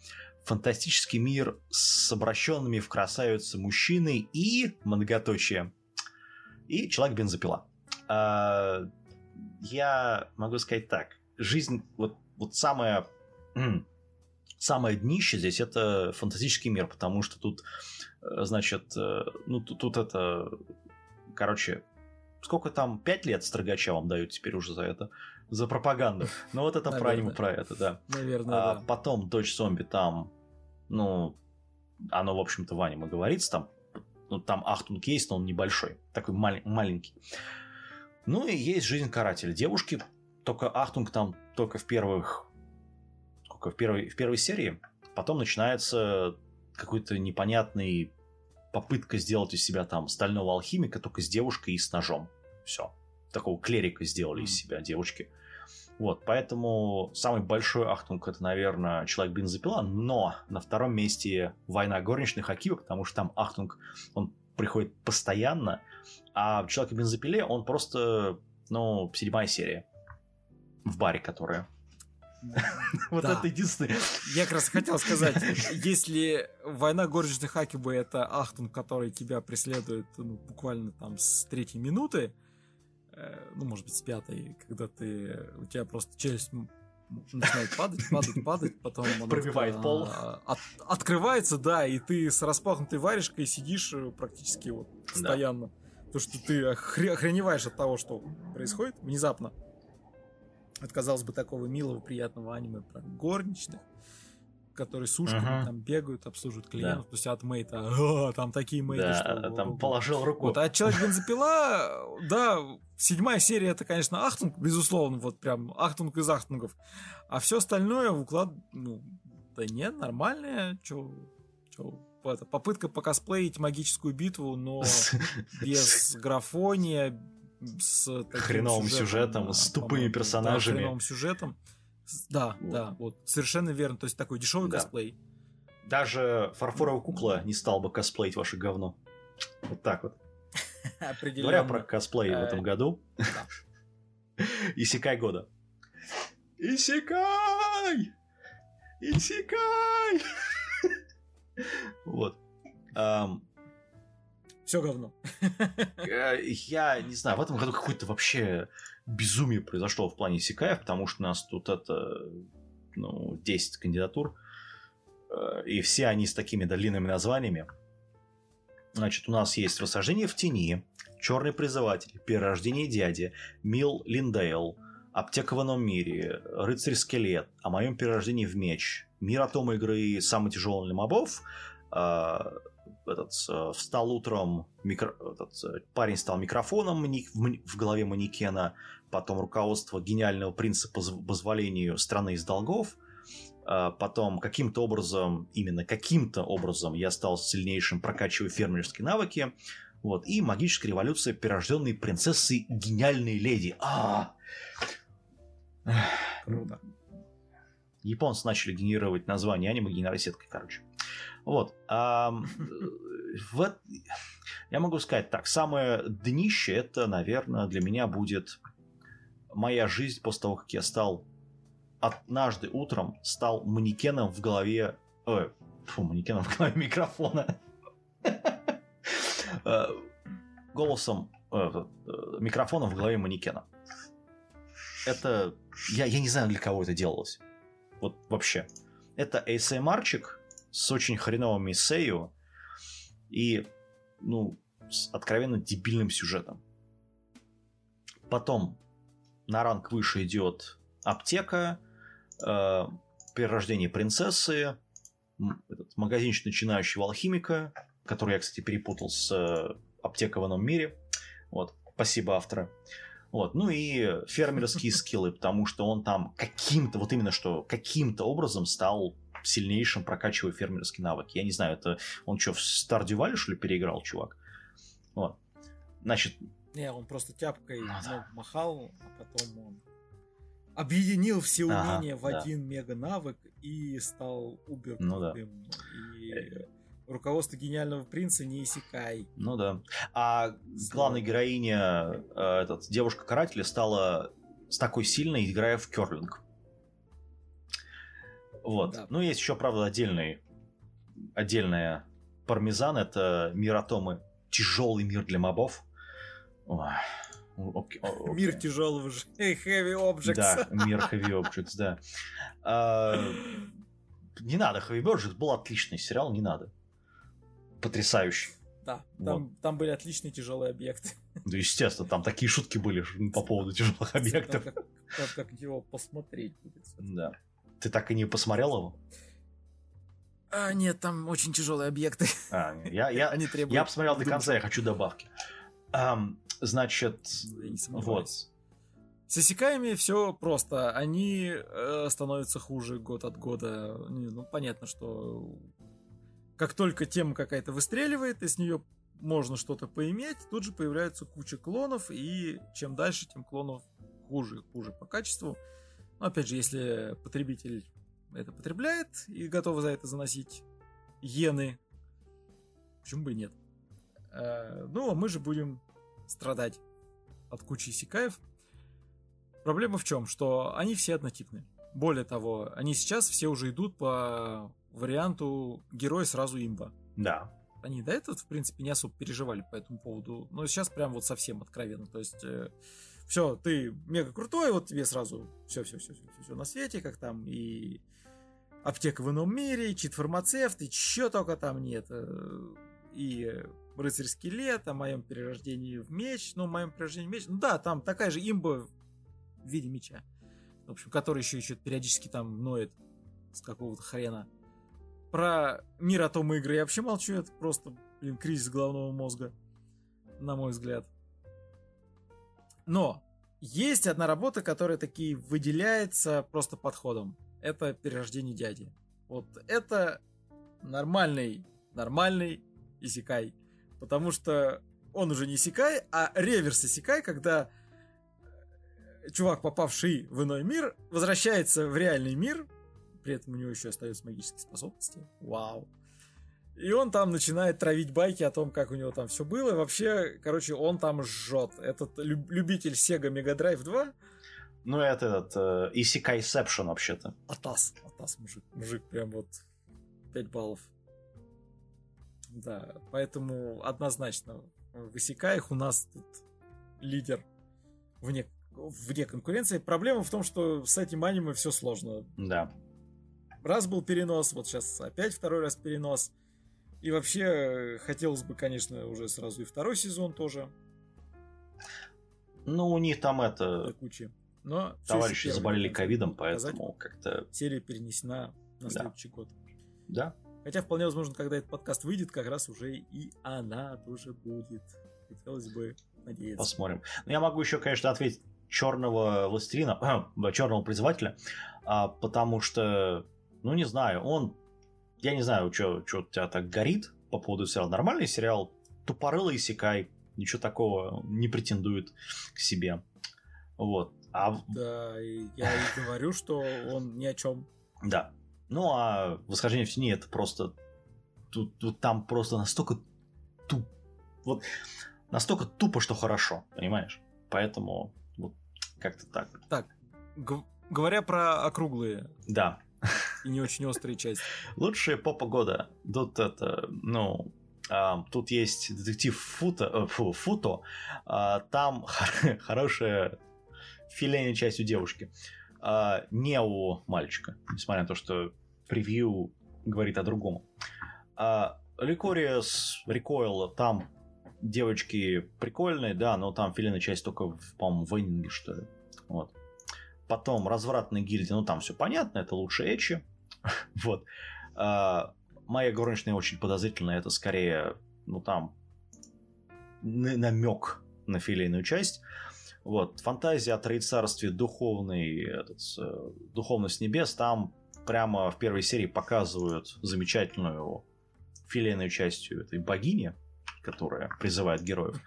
«Фантастический мир с обращенными в красавицы мужчины» и многоточие. И «Человек-бензопила». А, я могу сказать так. Жизнь, вот, вот самая *clears throat* самое днище здесь это фантастический мир, потому что тут, э, значит, э, ну тут, тут это, короче, сколько там, пять лет Строгача вам дают теперь уже за это, за пропаганду. Ну вот это про аниме про это, да. Наверное, а, да. Потом Дочь зомби там, ну, оно, в общем-то, в аниме говорится, там, ну, там Ахтунг есть, но он небольшой, такой мал- маленький. Ну и есть жизнь карателя. Девушки, только Ахтунг там только в первых, сколько, в первой, в первой серии, потом начинается какой-то непонятный попытка сделать из себя там стального алхимика, только с девушкой и с ножом. Все. Такого клерика сделали из себя девочки. Вот, поэтому самый большой ахтунг это, наверное, человек бензопила, но на втором месте война горничных Акива, потому что там ахтунг, он приходит постоянно, а в человеке бензопиле он просто, ну, седьмая серия в баре, которая. *laughs* Вот это единственное. Я как раз хотел сказать, если война горничных Акибы это Ахтунг, который тебя преследует ну, буквально там с третьей минуты, Э, ну, может быть, с пятой, когда ты, у тебя просто челюсть начинает падать, падать, падать, потом она пробивает пол. А, от, открывается, да, и ты с распахнутой варежкой сидишь э, практически вот постоянно. Да. То, что ты охреневаешь от того, что происходит внезапно. От, казалось бы, такого милого, приятного аниме про горничных которые с ушками uh-huh. там бегают, обслуживают клиентов. Да. То есть от maid а, там такие maid ы, да, что... там положил руку. Вот, а человек бензопила, да, седьмая серия это, конечно, Ахтунг, безусловно, вот прям Ахтунг из Ахтунгов. А все остальное уклад, ну, да нет, нормальное, чё, чё, это, попытка покосплеить магическую битву, но *laughs* без графония, с хреновым сюжетом, сюжетом с тупыми персонажами. Да, хреновым сюжетом. Да, вот. да, вот совершенно верно. То есть такой дешевый да. косплей. Даже фарфоровая кукла не стал бы косплеить ваше говно. Вот так вот. *laughs* Говоря про косплей в этом э, году. *laughs* Исекай года. Исекай! Исекай! *laughs* Вот. Все говно. *laughs* Э, я не знаю, в этом году какой-то вообще безумие произошло в плане Сикаев, потому что у нас тут это, ну, 10 кандидатур, э, и все они с такими длинными названиями. Значит, у нас есть «Восхождение в тени», «Черный призыватель», «Перерождение дяди», «Мил Линдейл», «Аптека в ином мире», «Рыцарь-скелет», «О моем перерождении в меч», «Мир атома игры самый тяжелый для мобов», э, этот, э, встал утром, микро, этот, э, парень стал микрофоном в, в голове манекена, потом руководство гениального принципа по позволению страны из долгов, э, потом каким-то образом, именно каким-то образом я стал сильнейшим, прокачивая фермерские навыки, вот, и магическая революция перерожденной принцессы гениальной леди. А! Круто. Японцы начали генерировать название аниме генеросеткой, короче. Вот. А, я могу сказать так, самое днище это, наверное, для меня будет моя жизнь после того, как я стал однажды утром стал манекеном в голове... Э, фу, манекеном в голове микрофона. Э, голосом, э, э, микрофоном в голове манекена. Это... Я, я не знаю, для кого это делалось. Вот вообще. Это ASMR-чик, с очень хреновыми сею и, ну, с откровенно дебильным сюжетом. Потом на ранг выше идет аптека, э, перерождение принцессы, этот магазинчик начинающего алхимика, который я, кстати, перепутал с э, ином мире. Вот, спасибо автора. Вот, ну и фермерские скиллы, потому что он там каким-то, вот именно что, каким-то образом стал сильнейшим, прокачивая фермерские навыки. Я не знаю, это он что, в Valley, что ли, переиграл, чувак? Вот. Значит... Не, он просто тяпкой ну, да. махал, а потом он объединил все умения ага, в один мега-навык и стал убер ну, да. И э. руководство гениального принца не иссякай. Ну да. А главная героиня, э, этот, девушка-карателя, стала с такой сильной, играя в керлинг. Вот. Да. Ну, есть еще, правда, отдельный, отдельная пармезан. Это мир атомы. Тяжелый мир для мобов. Ой. Okay, okay. Мир тяжелого же. *laughs* Heavy Objects. Да, мир Heavy Objects, да. А, не надо, Heavy Objects был отличный сериал, не надо. Потрясающий. Да, там, вот. там были отличные тяжелые объекты. Да, естественно, там такие шутки были по поводу тяжелых объектов. Как, как, как его посмотреть будет. Да. Ты так и не посмотрел его? А, нет, там очень тяжелые объекты. А, я, я, *laughs* Они требуют я посмотрел до конца, я хочу добавки. Um, значит, вот. С иссякаями все просто. Они э, становятся хуже год от года. Ну, понятно, что как только тема какая-то выстреливает, и с нее можно что-то поиметь, тут же появляется куча клонов, и чем дальше, тем клонов хуже, хуже по качеству. Но опять же, если потребитель это потребляет и готов за это заносить иены, почему бы и нет. Э, ну, а мы же будем страдать от кучи сикаев. Проблема в чем? Что они все однотипны. Более того, они сейчас все уже идут по варианту герой сразу имба. Да. Они до этого, в принципе, не особо переживали по этому поводу. Но сейчас прям вот совсем откровенно. То есть, э, все, ты мега крутой, вот тебе сразу все, все, все, все, все на свете, как там и аптека в ином мире, чит-фармацевт, и чё только там нет. Э, и рыцарский лет, о моем перерождении в меч, ну, о моем перерождении в меч, ну да, там такая же имба в виде меча. В общем, который еще, еще периодически там ноет с какого-то хрена. Про мир атома игры я вообще молчу, это просто, блин, кризис головного мозга, на мой взгляд. Но есть одна работа, которая таки выделяется просто подходом. Это перерождение дяди. Вот это нормальный, нормальный исекай. Потому что он уже не исекай, а реверс исекай, когда чувак, попавший в иной мир, возвращается в реальный мир, при этом у него еще остаются магические способности. Вау. И он там начинает травить байки о том, как у него там все было. И вообще, короче, он там жжет. Этот люб- любитель Sega Mega Drive 2. Ну, это этот uh, Isekaiception вообще-то. Атас. Атас, мужик. Мужик прям вот 5 баллов. Да, поэтому однозначно в Исекаях у нас тут лидер вне, вне конкуренции. Проблема в том, что с этим аниме все сложно. Да раз был перенос, вот сейчас опять второй раз перенос. И вообще хотелось бы, конечно, уже сразу и второй сезон тоже. Ну, у них там это... Куча. Но Товарищи заболели ковидом, поэтому как-то... Серия перенесена на да. следующий год. Да. Хотя вполне возможно, когда этот подкаст выйдет, как раз уже и она тоже будет. Хотелось бы надеяться. Посмотрим. Но ну, я могу еще, конечно, ответить черного властелина, *clears throat* черного призывателя, а, потому что ну, не знаю, он... Я не знаю, что у тебя так горит по поводу сериала. Нормальный сериал, тупорылый Сикай, ничего такого не претендует к себе. Вот. А... Да, я и говорю, что он ни о чем. Да. Ну, а восхождение в тени это просто... Тут, тут там просто настолько туп... Вот настолько тупо, что хорошо, понимаешь? Поэтому вот как-то так. Так, говоря про округлые. Да и не очень острые части. Лучшие попа года. Тут это, ну, а, тут есть детектив Футо, э, фу, Футо а, там *laughs* хорошая филейная часть у девушки. А, не у мальчика, несмотря на то, что превью говорит о другом. Ликориас, Рекойл, там девочки прикольные, да, но там филейная часть только, по-моему, в Энинге, что ли. Вот. Потом развратные гильдии, ну там все понятно, это лучше Эчи. *laughs* вот. А, моя горничная очень подозрительная, это скорее, ну там, намек на филейную часть. Вот. Фантазия о троицарстве духовный, этот, духовность небес, там прямо в первой серии показывают замечательную филейную частью этой богини, которая призывает героев.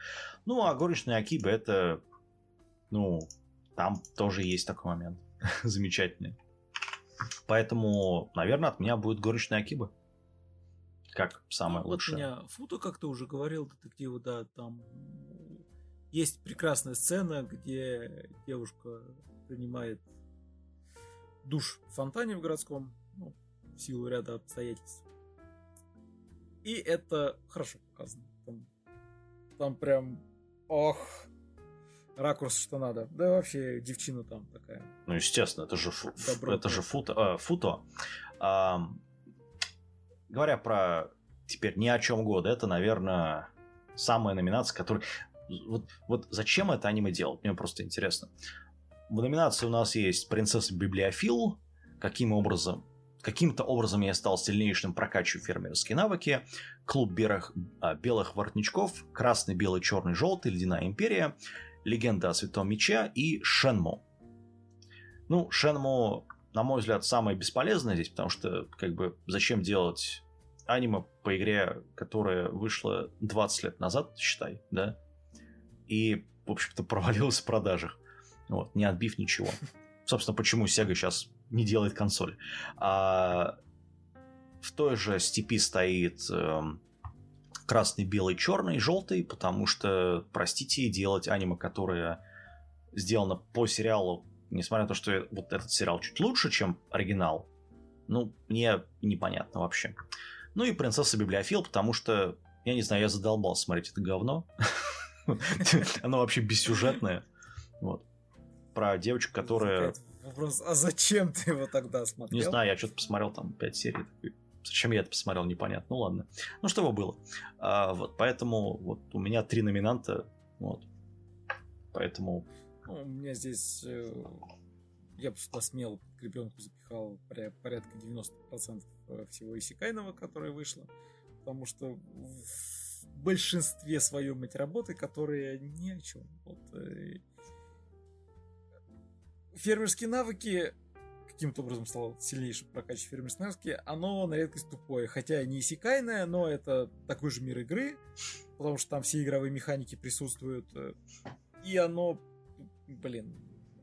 Ну, а горничная Акиба это, ну, там тоже есть такой момент *laughs* замечательный. Поэтому, наверное, от меня будет горечная Акиба. Как самое ну, лучшее. Вот меня Футо как-то уже говорил, детективы, да, там есть прекрасная сцена, где девушка принимает душ в фонтане в городском, ну, в силу ряда обстоятельств. И это хорошо показано. Там, там прям, ох, ракурс, что надо. Да вообще девчина там такая. Ну, естественно, это же, фу, это же футо. Э, футо. А, говоря про теперь ни о чем года, это, наверное, самая номинация, которая... вот, вот зачем это аниме делать? Мне просто интересно. В номинации у нас есть «Принцесса Библиофил», каким образом Каким-то образом я стал сильнейшим, прокачиваю фермерские навыки. Клуб белых, а, белых воротничков, красный, белый, черный, желтый, ледяная империя, легенда о святом мече и Шенму. Ну, Шенму, на мой взгляд, самое бесполезное здесь, потому что, как бы, зачем делать аниме по игре, которая вышла 20 лет назад, считай, да? И, в общем-то, провалилась в продажах. Вот, не отбив ничего. Собственно, почему Sega сейчас не делает консоль. А в той же степи стоит э, красный, белый, черный, желтый, потому что, простите, делать аниме, которое сделано по сериалу, несмотря на то, что вот этот сериал чуть лучше, чем оригинал, ну, мне непонятно вообще. Ну и принцесса Библиофил, потому что, я не знаю, я задолбал смотреть это говно. *laughs* Оно вообще бессюжетное. Вот. Про девочку, которая Вопрос, а зачем ты его тогда смотрел? Не знаю, я что-то посмотрел там 5 серий. Такой, зачем я это посмотрел, непонятно. Ну ладно. Ну что его было. А, вот, поэтому вот у меня три номинанта. Вот. Поэтому... Ну, у меня здесь... Э, я бы смело к ребенку запихал порядка 90% э, всего Исикайного, которое вышло. Потому что в большинстве своем эти работы, которые ни о чем. Вот, э, фермерские навыки каким-то образом стал сильнейшим прокачивать навыки, оно на редкость тупое. Хотя не иссякайное, но это такой же мир игры, потому что там все игровые механики присутствуют. И оно, блин,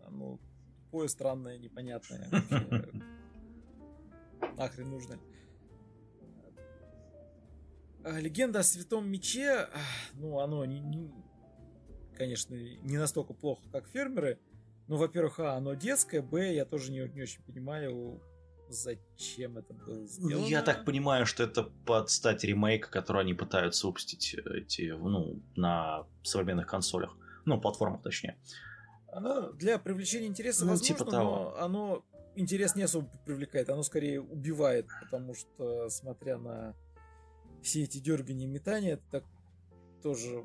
оно тупое, странное, непонятное. Нахрен нужно. А, легенда о святом мече, ну, оно, не, не, конечно, не настолько плохо, как фермеры, ну, во-первых, а, оно детское, б, я тоже не, не очень понимаю, зачем это было сделано. Ну, я так понимаю, что это под стать ремейка, который они пытаются выпустить э, эти, ну, на современных консолях. Ну, платформах, точнее. Оно для привлечения интереса, ну, возможно, типа того. но оно интерес не особо привлекает, оно скорее убивает, потому что, смотря на все эти дергания и метания, это так тоже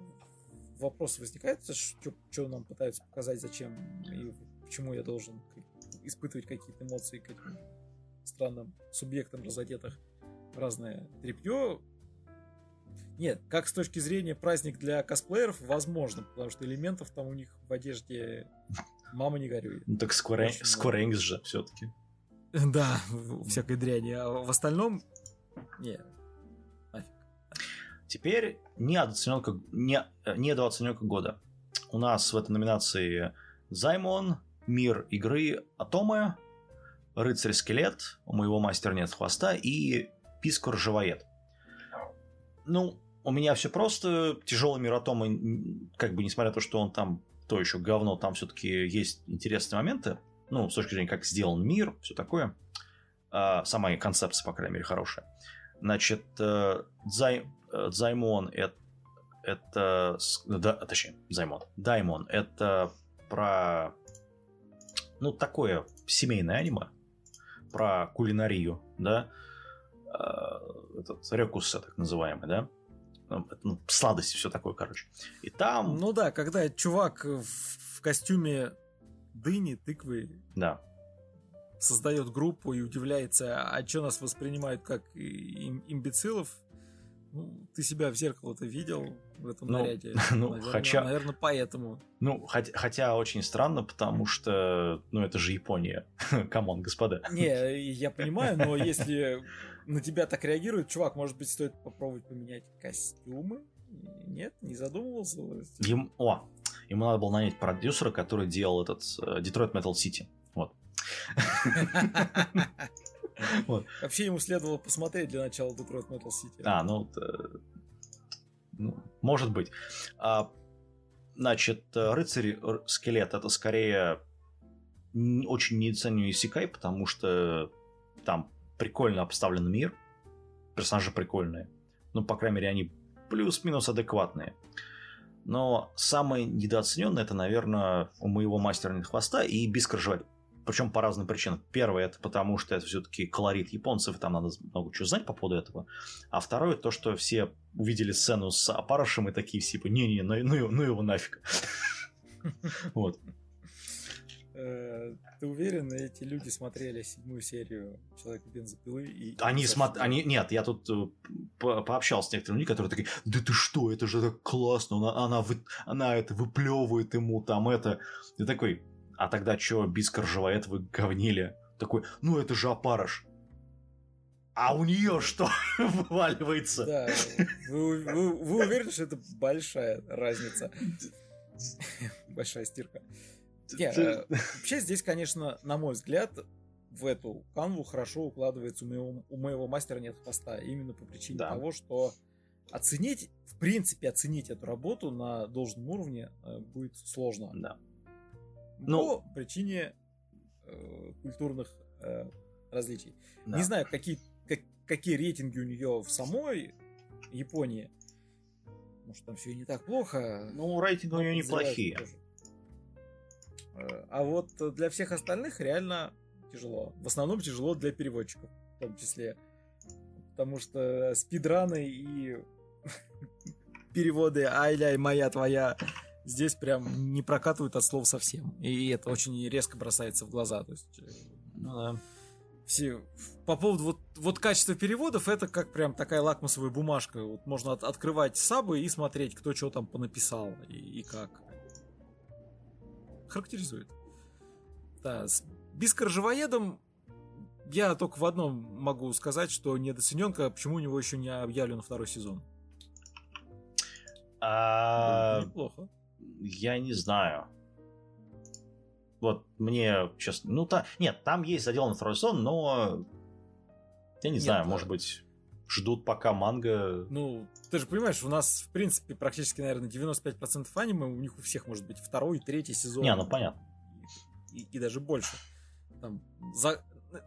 вопрос возникает, что, что нам пытаются показать, зачем и почему я должен испытывать какие-то эмоции к этим странным субъектам разодетых в разное трепье. Нет, как с точки зрения праздник для косплееров, возможно, потому что элементов там у них в одежде мама не горюет. Ну так Square, Square Enix же все-таки. Да, всякой дряни. А в остальном, нет, Теперь недооцененка, не, э, недооцененка года. У нас в этой номинации Займон, Мир игры Атомы, Рыцарь-скелет, у моего мастера нет хвоста и Пискор Живоед. Ну, у меня все просто. Тяжелый мир Атома, как бы несмотря на то, что он там то еще говно, там все-таки есть интересные моменты. Ну, с точки зрения, как сделан мир, все такое. А, сама концепция, по крайней мере, хорошая. Значит, э, Зай, Займон это, это да, точнее, Займон. Даймон это про ну, такое семейное аниме про кулинарию, да, а, этот рекус, так называемый, да, ну, ну, сладости, все такое, короче. И там... Ну да, когда чувак в, костюме дыни, тыквы... Да. Создает группу и удивляется, а что нас воспринимают как имбецилов, ну, ты себя в зеркало-то видел в этом ну, наряде? *laughs* Ну, наверное, хотя... Наверное, поэтому. Ну, хотя, хотя очень странно, потому что, ну, это же Япония. *laughs* Come on, господа. Не, *laughs* я понимаю, но если на тебя так реагируют, чувак, может быть, стоит попробовать поменять костюмы? Нет, не задумывался? Им... О, ему надо было нанять продюсера, который делал этот uh, Detroit Metal City. Вот. *laughs* Вот. Вообще ему следовало посмотреть для начала Detroit Metal City. А, ну, ну может быть. А, значит, рыцарь-скелет это скорее очень неоцениваемый Исикай, потому что там прикольно обставлен мир, персонажи прикольные. Ну, по крайней мере, они плюс-минус адекватные. Но самое недооцененное это, наверное, у моего мастера нет хвоста и Бискар Причем по разным причинам. Первое, это потому что это все-таки колорит японцев, и там надо много чего знать по поводу этого. А второе, то, что все увидели сцену с Апарышем и такие типа, не-не, ну, ну, ну его нафиг. *laughs* Вот. Э, ты уверен, эти люди смотрели седьмую серию Человека бензопилы? И они смотрели... Они... Нет, я тут э, по пообщался с некоторыми людьми, которые такие, да ты что, это же так классно, она, она, вы... она это выплевывает ему там это. И такой, а тогда что, Бискар Живоед вы говнили? Такой, ну это же опарыш. А у нее что *laughs* вываливается? Да, вы, вы, вы уверены, что это большая разница? Большая стирка. Не, э, вообще здесь, конечно, на мой взгляд, в эту канву хорошо укладывается у моего, у моего мастера нет хвоста. Именно по причине да. того, что оценить, в принципе, оценить эту работу на должном уровне э, будет сложно. Да. Ну, по причине э, культурных э, различий. Да. Не знаю, какие, как, какие рейтинги у нее в самой Японии. Может, там все и не так плохо. Ну, рейтинги у нее неплохие. Тоже. Э, а вот для всех остальных реально тяжело. В основном тяжело для переводчиков, в том числе. Потому что спидраны и *laughs* переводы «Ай-ляй, моя твоя» здесь прям не прокатывают от слов совсем. И это очень резко бросается в глаза. То есть, э, ну да. Все, по поводу вот, вот качества переводов, это как прям такая лакмусовая бумажка. Вот можно от, открывать сабы и смотреть, кто что там понаписал и, и как характеризует. Да, с Бискар-живоедом я только в одном могу сказать, что недооценен, почему у него еще не объявлен второй сезон. А... Неплохо. Я не знаю. Вот мне, честно, ну та, нет, там есть задел на второй сезон, но я не нет, знаю, да. может быть, ждут пока манга. Ну, ты же понимаешь, у нас, в принципе, практически, наверное, 95% аниме, у них у всех может быть второй, третий сезон. Не, ну понятно. И, и даже больше. Там, за...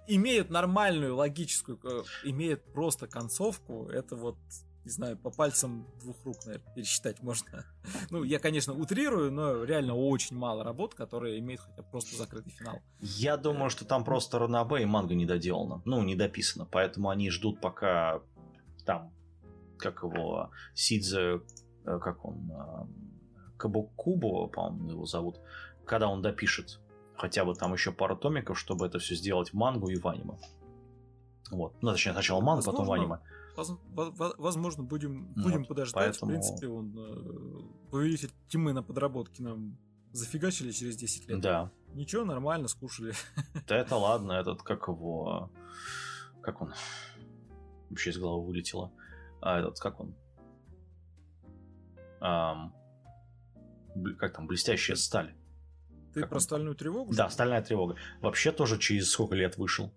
Имеют нормальную, логическую, э, имеют просто концовку, это вот не знаю, по пальцам двух рук, наверное, пересчитать можно. *laughs* Ну, я, конечно, утрирую, но реально очень мало работ, которые имеют хотя бы просто закрытый финал. Я думаю, что там просто Ранабе и манга не доделана. Ну, не дописано. Поэтому они ждут, пока там, как его, Сидзе, э, как он, э, Кабукубо, по-моему, его зовут, когда он допишет хотя бы там еще пару томиков, чтобы это все сделать в мангу и в аниме. Вот. Ну, точнее, сначала мангу, потом в аниме. Возможно, будем, будем вот, подождать. Поэтому... В принципе, он э, повелитель тьмы на подработке нам зафигачили через 10 лет. Да. Ничего, нормально, скушали. Да это ладно, этот, как его... Как он? вообще из головы вылетело. А этот, как он? Ам, как там, блестящая сталь. Ты как про он? стальную тревогу? Да, стальная тревога. Вообще тоже через сколько лет вышел?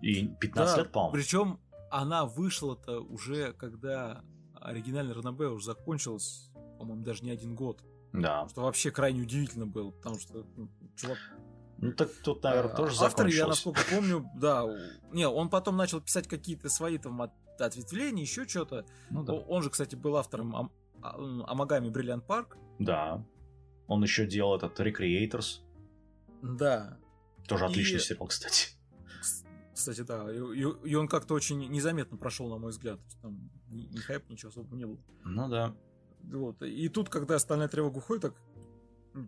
И 15 да, лет, по-моему. Причем она вышла-то уже, когда оригинальный Ранабе уже закончилась, по-моему, даже не один год. Да. Что вообще крайне удивительно было, потому что ну, чувак ну так тут, наверное, а, тоже Автор, я насколько помню, да. Не, он потом начал писать какие-то свои там от, ответвления, еще что-то. Ну, да. Он же, кстати, был автором Ам, а, Амагами Бриллиант Парк. Да. Он еще делал этот Recreators. Да. Тоже отличный и... сериал, кстати. Кстати, да. И, и он как-то очень незаметно прошел, на мой взгляд. Там ни, ни хайп, ничего особо не было. Ну да. Вот. И тут, когда остальная тревога уходит, так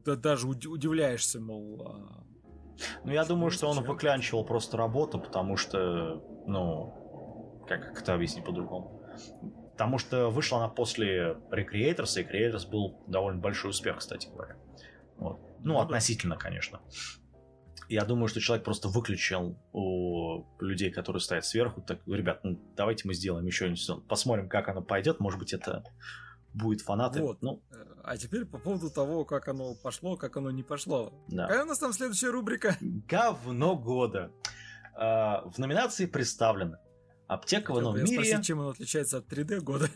да, даже удивляешься, мол, а ну, я думаю, что он выклянчивал просто работу, потому что, ну, как, как это объяснить по-другому? Потому что вышла она после Recreators, и Recreators был довольно большой успех, кстати говоря. Вот. Ну, ну относительно, конечно. Я думаю, что человек просто выключил у людей, которые стоят сверху, так, ребят, ну давайте мы сделаем еще один сезон, посмотрим, как оно пойдет, может быть, это будет фанаты. Вот. Ну. А теперь по поводу того, как оно пошло, как оно не пошло. Да. Какая у нас там следующая рубрика? Говно года. А, в номинации представлены Аптека в ином мире. Спросить, чем он отличается от 3D года?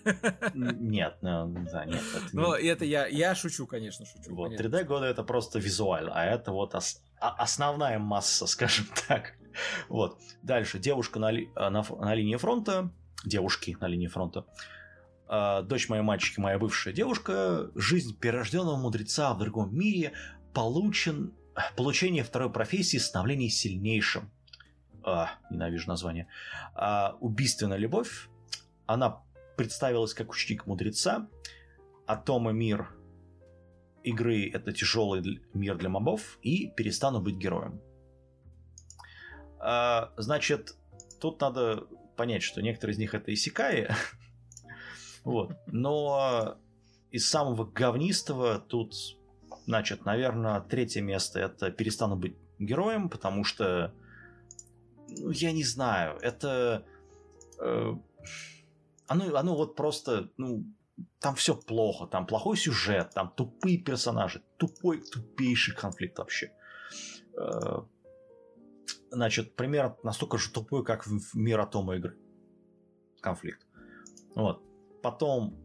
Нет, ну, да, нет. Это Но не... это я, я шучу, конечно, шучу. Вот, 3D года это просто визуально, а это вот ос... А, основная масса, *laughs* скажем так. Вот. Дальше. Девушка на, ли... на, на линии фронта. Девушки на линии фронта. А, дочь моей мальчики, моя бывшая девушка, жизнь перерожденного мудреца в другом мире, получен, получение второй профессии, становление сильнейшим. А, ненавижу название. А, убийственная любовь. Она представилась как ученик мудреца. Атома мир игры это тяжелый мир для мобов. И перестану быть героем. А, значит, тут надо понять, что некоторые из них это исекаи. *laughs* вот. Но из самого говнистого тут, значит, наверное, третье место это перестану быть героем, потому что, ну, я не знаю, это... Э, оно, оно вот просто, ну, там все плохо, там плохой сюжет, там тупые персонажи, тупой, тупейший конфликт вообще. Э, значит, пример настолько же тупой, как в мир Атома игры. Конфликт. Вот. Потом...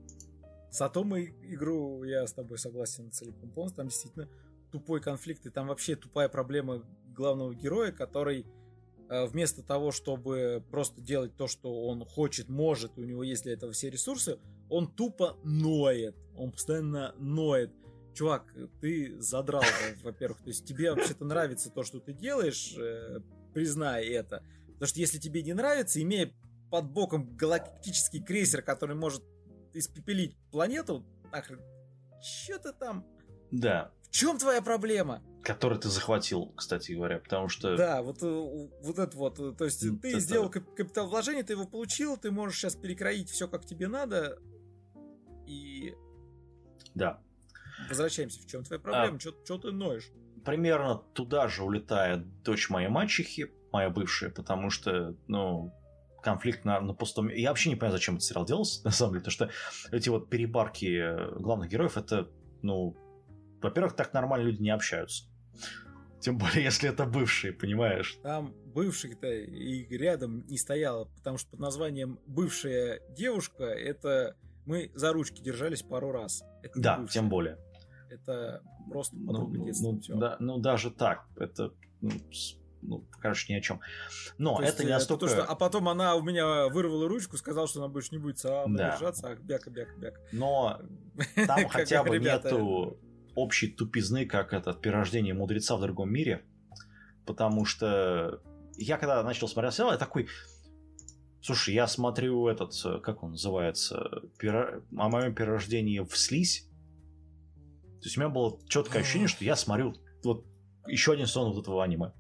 С Атомой игру я с тобой согласен целиком полностью. Там действительно тупой конфликт, и там вообще тупая проблема главного героя, который вместо того, чтобы просто делать то, что он хочет, может, у него есть для этого все ресурсы, он тупо ноет. Он постоянно ноет. Чувак, ты задрал, во-первых. То есть тебе вообще-то нравится то, что ты делаешь, э, признай это. Потому что если тебе не нравится, имея под боком галактический крейсер, который может испепелить планету, нахрен, что ты там? Да. В чем твоя проблема? Который ты захватил, кстати говоря, потому что... Да, вот, э, вот это вот. Э, то есть ты это... сделал капитал вложения, ты его получил, ты можешь сейчас перекроить все как тебе надо, и... Да. Возвращаемся. В чем твоя проблема? А... Что ты ноешь? Примерно туда же улетает дочь моей мачехи, моя бывшая, потому что, ну, конфликт на, на пустом... Я вообще не понимаю, зачем этот сериал делался, *laughs* на самом деле, потому что эти вот перебарки э, главных героев, это, ну, во-первых, так нормально люди не общаются. Тем более, если это бывшие, понимаешь? Там бывших-то и рядом не стояло, потому что под названием «бывшая девушка» это мы за ручки держались пару раз. Это да, бывшая. тем более. Это просто подруга ну, детства. Ну, да, ну, даже так. Это ну, ну, короче, ни о чем. Но То это не э, настолько... То, что, а потом она у меня вырвала ручку, сказала, что она больше не будет сама да. держаться, а бяка-бяка-бяка. Но там *laughs* хотя бы нету общей тупизны, как это перерождение мудреца в другом мире, потому что я когда начал смотреть сериал, я такой, слушай, я смотрю этот, как он называется, пера... о моем перерождении в слизь, то есть у меня было четкое ощущение, что я смотрю вот еще один сон вот этого аниме.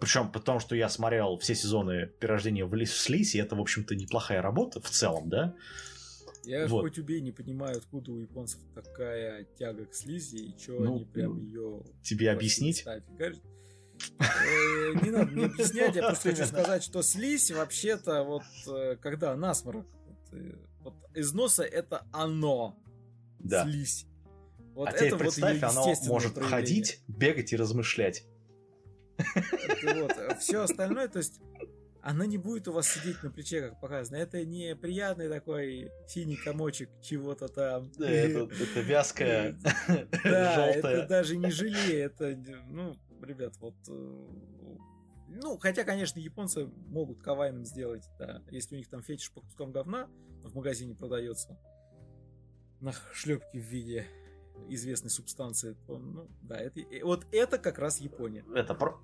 Причем потому, что я смотрел все сезоны перерождения в слизь, и это, в общем-то, неплохая работа в целом, да? Я вот. хоть убей, не понимаю, откуда у японцев такая тяга к слизи, и что ну, они прям ее... Тебе объяснить? Э, не надо мне объяснять, я просто хочу *laughs* сказать, что слизь вообще-то вот э, когда насморк, вот э, из носа это оно, да. слизь. Вот а это теперь представь, вот оно может ходить, бегать и размышлять. Вот. Все остальное, то есть она не будет у вас сидеть на плече, как показано. Это не приятный такой синий комочек чего-то там. Да, это, это вязкое, Да, *laughs* это даже не желе, это, ну, ребят, вот... Э, ну, хотя, конечно, японцы могут кавайным сделать, да, если у них там фетиш по кускам говна в магазине продается на шлепке в виде известной субстанции, то, ну, да, это, вот это как раз Япония. Это про...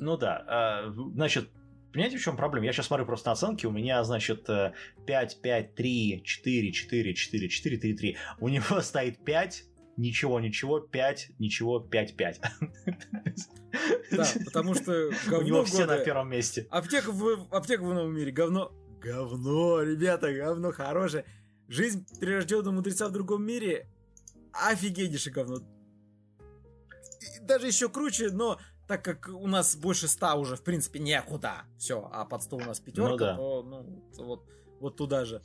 Ну да, а, значит, понимаете, в чем проблема? Я сейчас смотрю просто на оценки, у меня, значит, 5, 5, 3, 4, 4, 4, 4, 3, 3. У него *laughs* стоит 5, ничего, ничего, 5, ничего, 5, 5. *laughs* Да, потому что *laughs* говно У него все на первом месте. Аптека в, аптека в новом мире, говно. Говно, ребята, говно хорошее. Жизнь прирожденного мудреца в другом мире офигеннейшее говно. Даже еще круче, но так как у нас больше ста уже, в принципе, некуда. Все, а под 100 у нас пятерка, ну, да. то ну, вот, вот туда же.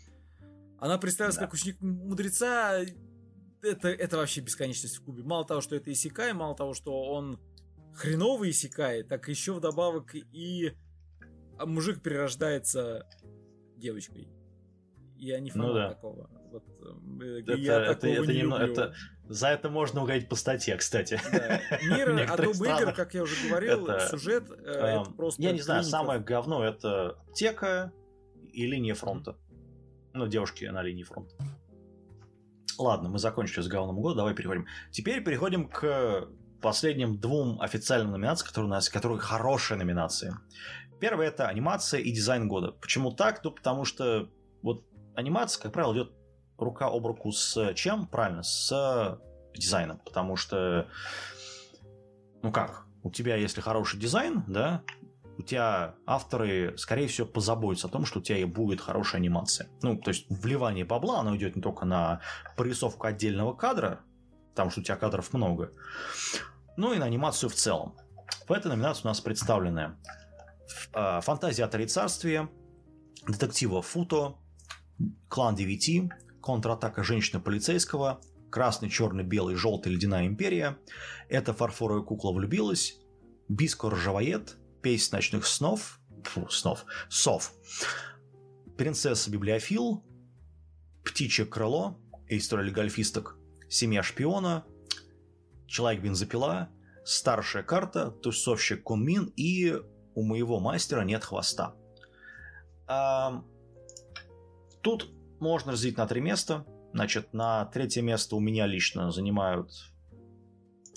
Она представилась да. как ученик мудреца. Это, это вообще бесконечность в кубе. Мало того, что это Исикай, мало того, что он хреновый Исикай, так еще вдобавок и мужик перерождается девочкой. Я не фанат ну, да. такого. Э, это, я это, это, не немного, это, за это можно угодить по статье, кстати. Да. Мир *laughs* Adobe игр, как я уже говорил, это, сюжет э, это просто Я не знаю, самое говно это аптека и линия фронта. Ну, девушки на линии фронта. Ладно, мы закончили с говном года, давай переходим. Теперь переходим к последним двум официальным номинациям, которые у нас, которые хорошие номинации. Первое это анимация и дизайн года. Почему так? Ну, потому что вот анимация, как правило, идет рука об руку с чем? Правильно, с дизайном. Потому что, ну как, у тебя, если хороший дизайн, да, у тебя авторы, скорее всего, позаботятся о том, что у тебя и будет хорошая анимация. Ну, то есть вливание бабла, оно идет не только на прорисовку отдельного кадра, потому что у тебя кадров много, но и на анимацию в целом. В этой номинации у нас представлены а, «Фантазия от царствия», «Детектива Футо», «Клан 9», «Контратака женщины полицейского», «Красный, черный, белый, желтый, ледяная империя», «Это фарфоровая кукла влюбилась», «Биско ржавоед», «Песнь ночных снов», фу, снов, сов, «Принцесса библиофил», «Птичье крыло», «История гольфисток», «Семья шпиона», «Человек-бензопила», «Старшая карта», «Тусовщик Кунмин» и «У моего мастера нет хвоста». А, тут можно разделить на три места. Значит, на третье место у меня лично занимают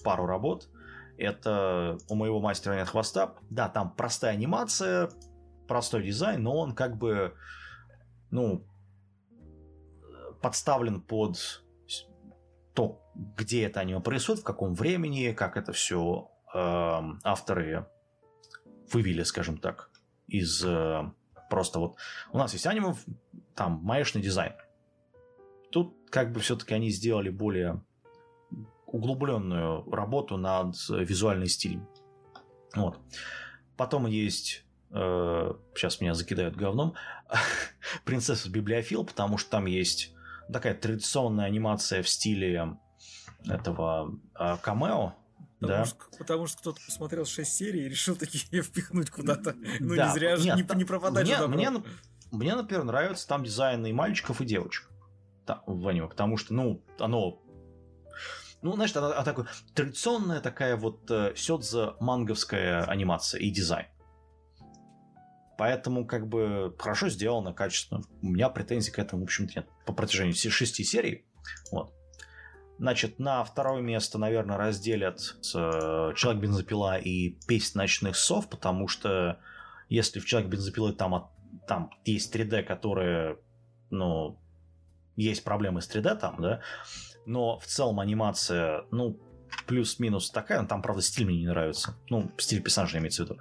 пару работ. Это у моего мастера нет хвоста. Да, там простая анимация, простой дизайн, но он как бы, ну, подставлен под то, где это аниме происходит, в каком времени, как это все э, эм, авторы вывели, скажем так, из э, просто вот... У нас есть аниме, там, маечный дизайн. Тут как бы все-таки они сделали более углубленную работу над визуальным стилем. Вот. Потом есть э, сейчас меня закидают говном, *laughs* принцесса библиофил, потому что там есть такая традиционная анимация в стиле этого э, камео, Потому, да. что, потому что кто-то посмотрел 6 серий и решил такие *laughs* впихнуть куда-то. Ну, да. не зря же Нет, не, не пропадать мне, мне, мне, например, нравится там дизайн и мальчиков, и девочек там, в аниме, потому что, ну, оно ну, значит, она, она такая традиционная такая вот э, сёдза манговская анимация и дизайн. Поэтому, как бы, хорошо сделано, качественно. У меня претензий к этому, в общем-то, нет. По протяжению шести серий. Вот. Значит, на второе место, наверное, разделят э, Человек-бензопила и Песнь ночных сов, потому что если в Человек-бензопилы там, там есть 3D, которые, ну, есть проблемы с 3D там, да, но в целом анимация, ну, плюс-минус такая, но там, правда, стиль мне не нравится, ну, стиль персонажа имеется в виду,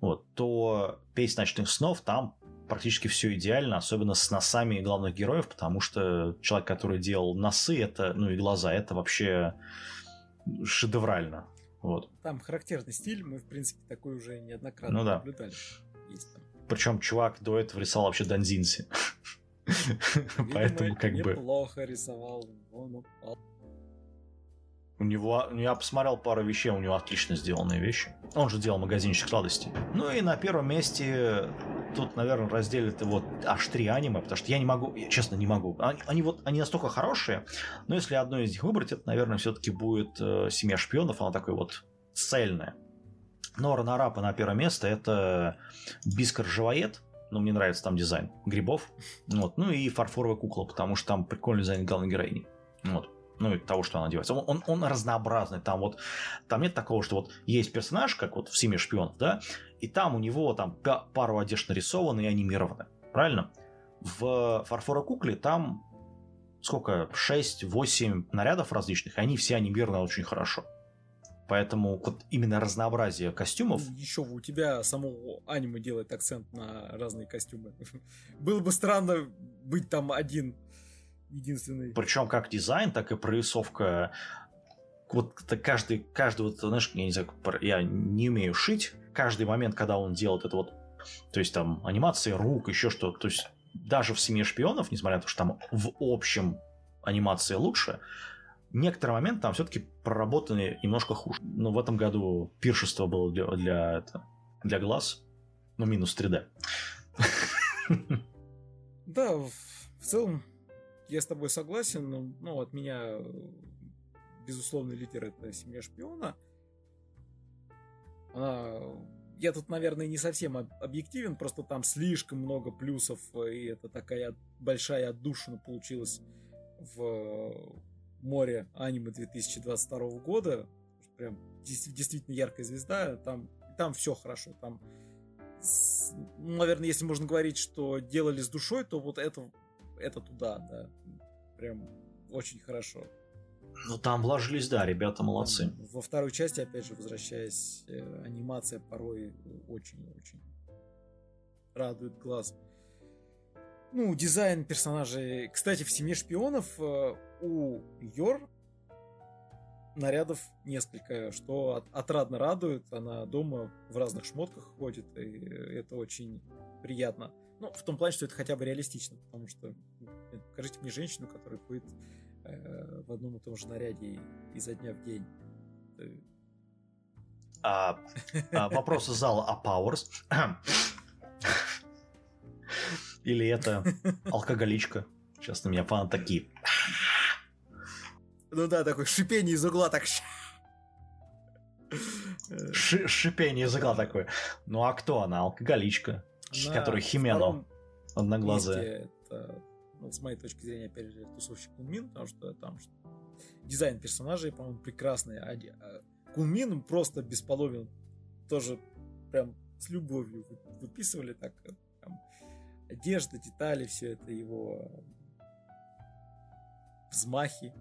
вот, то «Песнь ночных снов» там практически все идеально, особенно с носами главных героев, потому что человек, который делал носы, это, ну и глаза, это вообще шедеврально. Вот. Там характерный стиль, мы, в принципе, такой уже неоднократно ну, да. наблюдали. Есть там. Причем чувак до этого рисовал вообще Данзинси. Поэтому как бы... Неплохо рисовал. Он упал. У него, я посмотрел пару вещей, у него отлично сделанные вещи. Он же делал магазинчик сладостей. Ну и на первом месте тут, наверное, разделят вот аж три аниме, потому что я не могу, я честно не могу. Они, они вот, они настолько хорошие, но если одно из них выбрать, это, наверное, все-таки будет э, «Семья шпионов», она такой вот цельная. Но Ранарапа на первое место это Бискар Живоед, ну, мне нравится там дизайн грибов. Вот. Ну и фарфоровая кукла, потому что там прикольный дизайн главной героини. Вот. Ну, и того, что она одевается. Он, он, он разнообразный. Там вот там нет такого, что вот есть персонаж, как вот в «Семье шпионов», да, и там у него там пару одежд нарисованы и анимированы. Правильно? В фарфоровой кукле там сколько? 6-8 нарядов различных, и они все анимированы очень хорошо. Поэтому вот именно разнообразие костюмов... Еще у тебя само аниме делает акцент на разные костюмы. *laughs* Было бы странно быть там один единственный. Причем как дизайн, так и прорисовка. Вот каждый, каждый вот, знаешь, я не знаю, я не умею шить. Каждый момент, когда он делает это вот, то есть там анимации рук, еще что-то, то есть даже в «Семье шпионов», несмотря на то, что там в общем анимация лучше, некоторые моменты там все-таки проработаны немножко хуже. Но в этом году пиршество было для, для, это, для глаз, ну, минус 3D. *laughs* Да, в целом я с тобой согласен. Ну, от меня безусловный лидер это «Семья шпиона». Она... Я тут, наверное, не совсем объективен, просто там слишком много плюсов, и это такая большая отдушина получилась в море аниме 2022 года. прям действительно яркая звезда, там, там все хорошо, там, ну, наверное, если можно говорить, что делали с душой, то вот это, это туда, да, прям очень хорошо. Ну там вложились, да, ребята молодцы. Во второй части, опять же, возвращаясь, э, анимация порой очень-очень радует глаз. Ну, дизайн персонажей. Кстати, в «Семье шпионов» э, у Йор нарядов несколько, что от, отрадно радует. Она дома в разных шмотках ходит, и это очень приятно. Ну, в том плане, что это хотя бы реалистично, потому что ну, покажите мне женщину, которая ходит э, в одном и том же наряде изо дня в день. А, а, вопрос из зала а Powers. Или это алкоголичка? Сейчас на меня фанаты такие. Ну да, такое шипение из угла так. Ши шипение из угла такое. Ну а кто она? Алкоголичка. На которая Химена одноглазая. Это, ну, с моей точки зрения, опять же, тусовщик Кунмин, потому что там что, дизайн персонажей, по-моему, прекрасный. А, а Кунмин просто бесполовен. Тоже прям с любовью выписывали так. Там, одежда, детали, все это его взмахи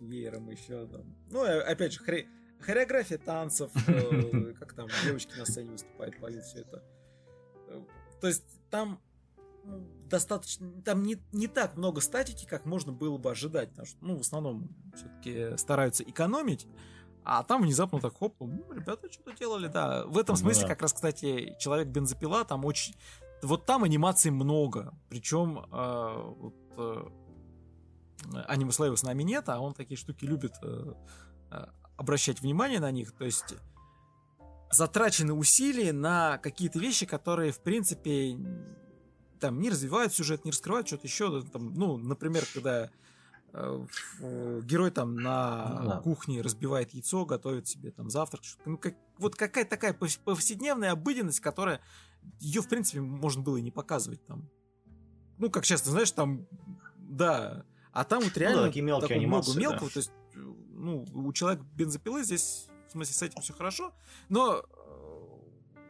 веером еще там. Ну, опять же, хре... хореография танцев, *laughs* э, как там девочки на сцене выступают, поют все это. Э, то есть там ну, достаточно, там не, не так много статики, как можно было бы ожидать, потому что, ну, в основном все-таки стараются экономить, а там внезапно так, хоп, ну, ребята что-то делали, да. В этом ну смысле, как раз, кстати, Человек-бензопила, там очень... Вот там анимаций много, причем э, вот, Аниме Слэйва с нами нет, а он такие штуки любит э, э, обращать внимание на них. То есть затрачены усилия на какие-то вещи, которые, в принципе, там не развивают сюжет, не раскрывают что-то еще. Там, ну, например, когда э, э, герой там на ну да. кухне разбивает яйцо, готовит себе там завтрак. Ну, как, вот какая-то такая повседневная обыденность, которая ее, в принципе, можно было и не показывать там. Ну, как часто, знаешь, там, да, а там вот реально ну, да, такие мелкие анимации, много мелкого. Да. То есть, ну, у человека бензопилы здесь, в смысле, с этим все хорошо, но э,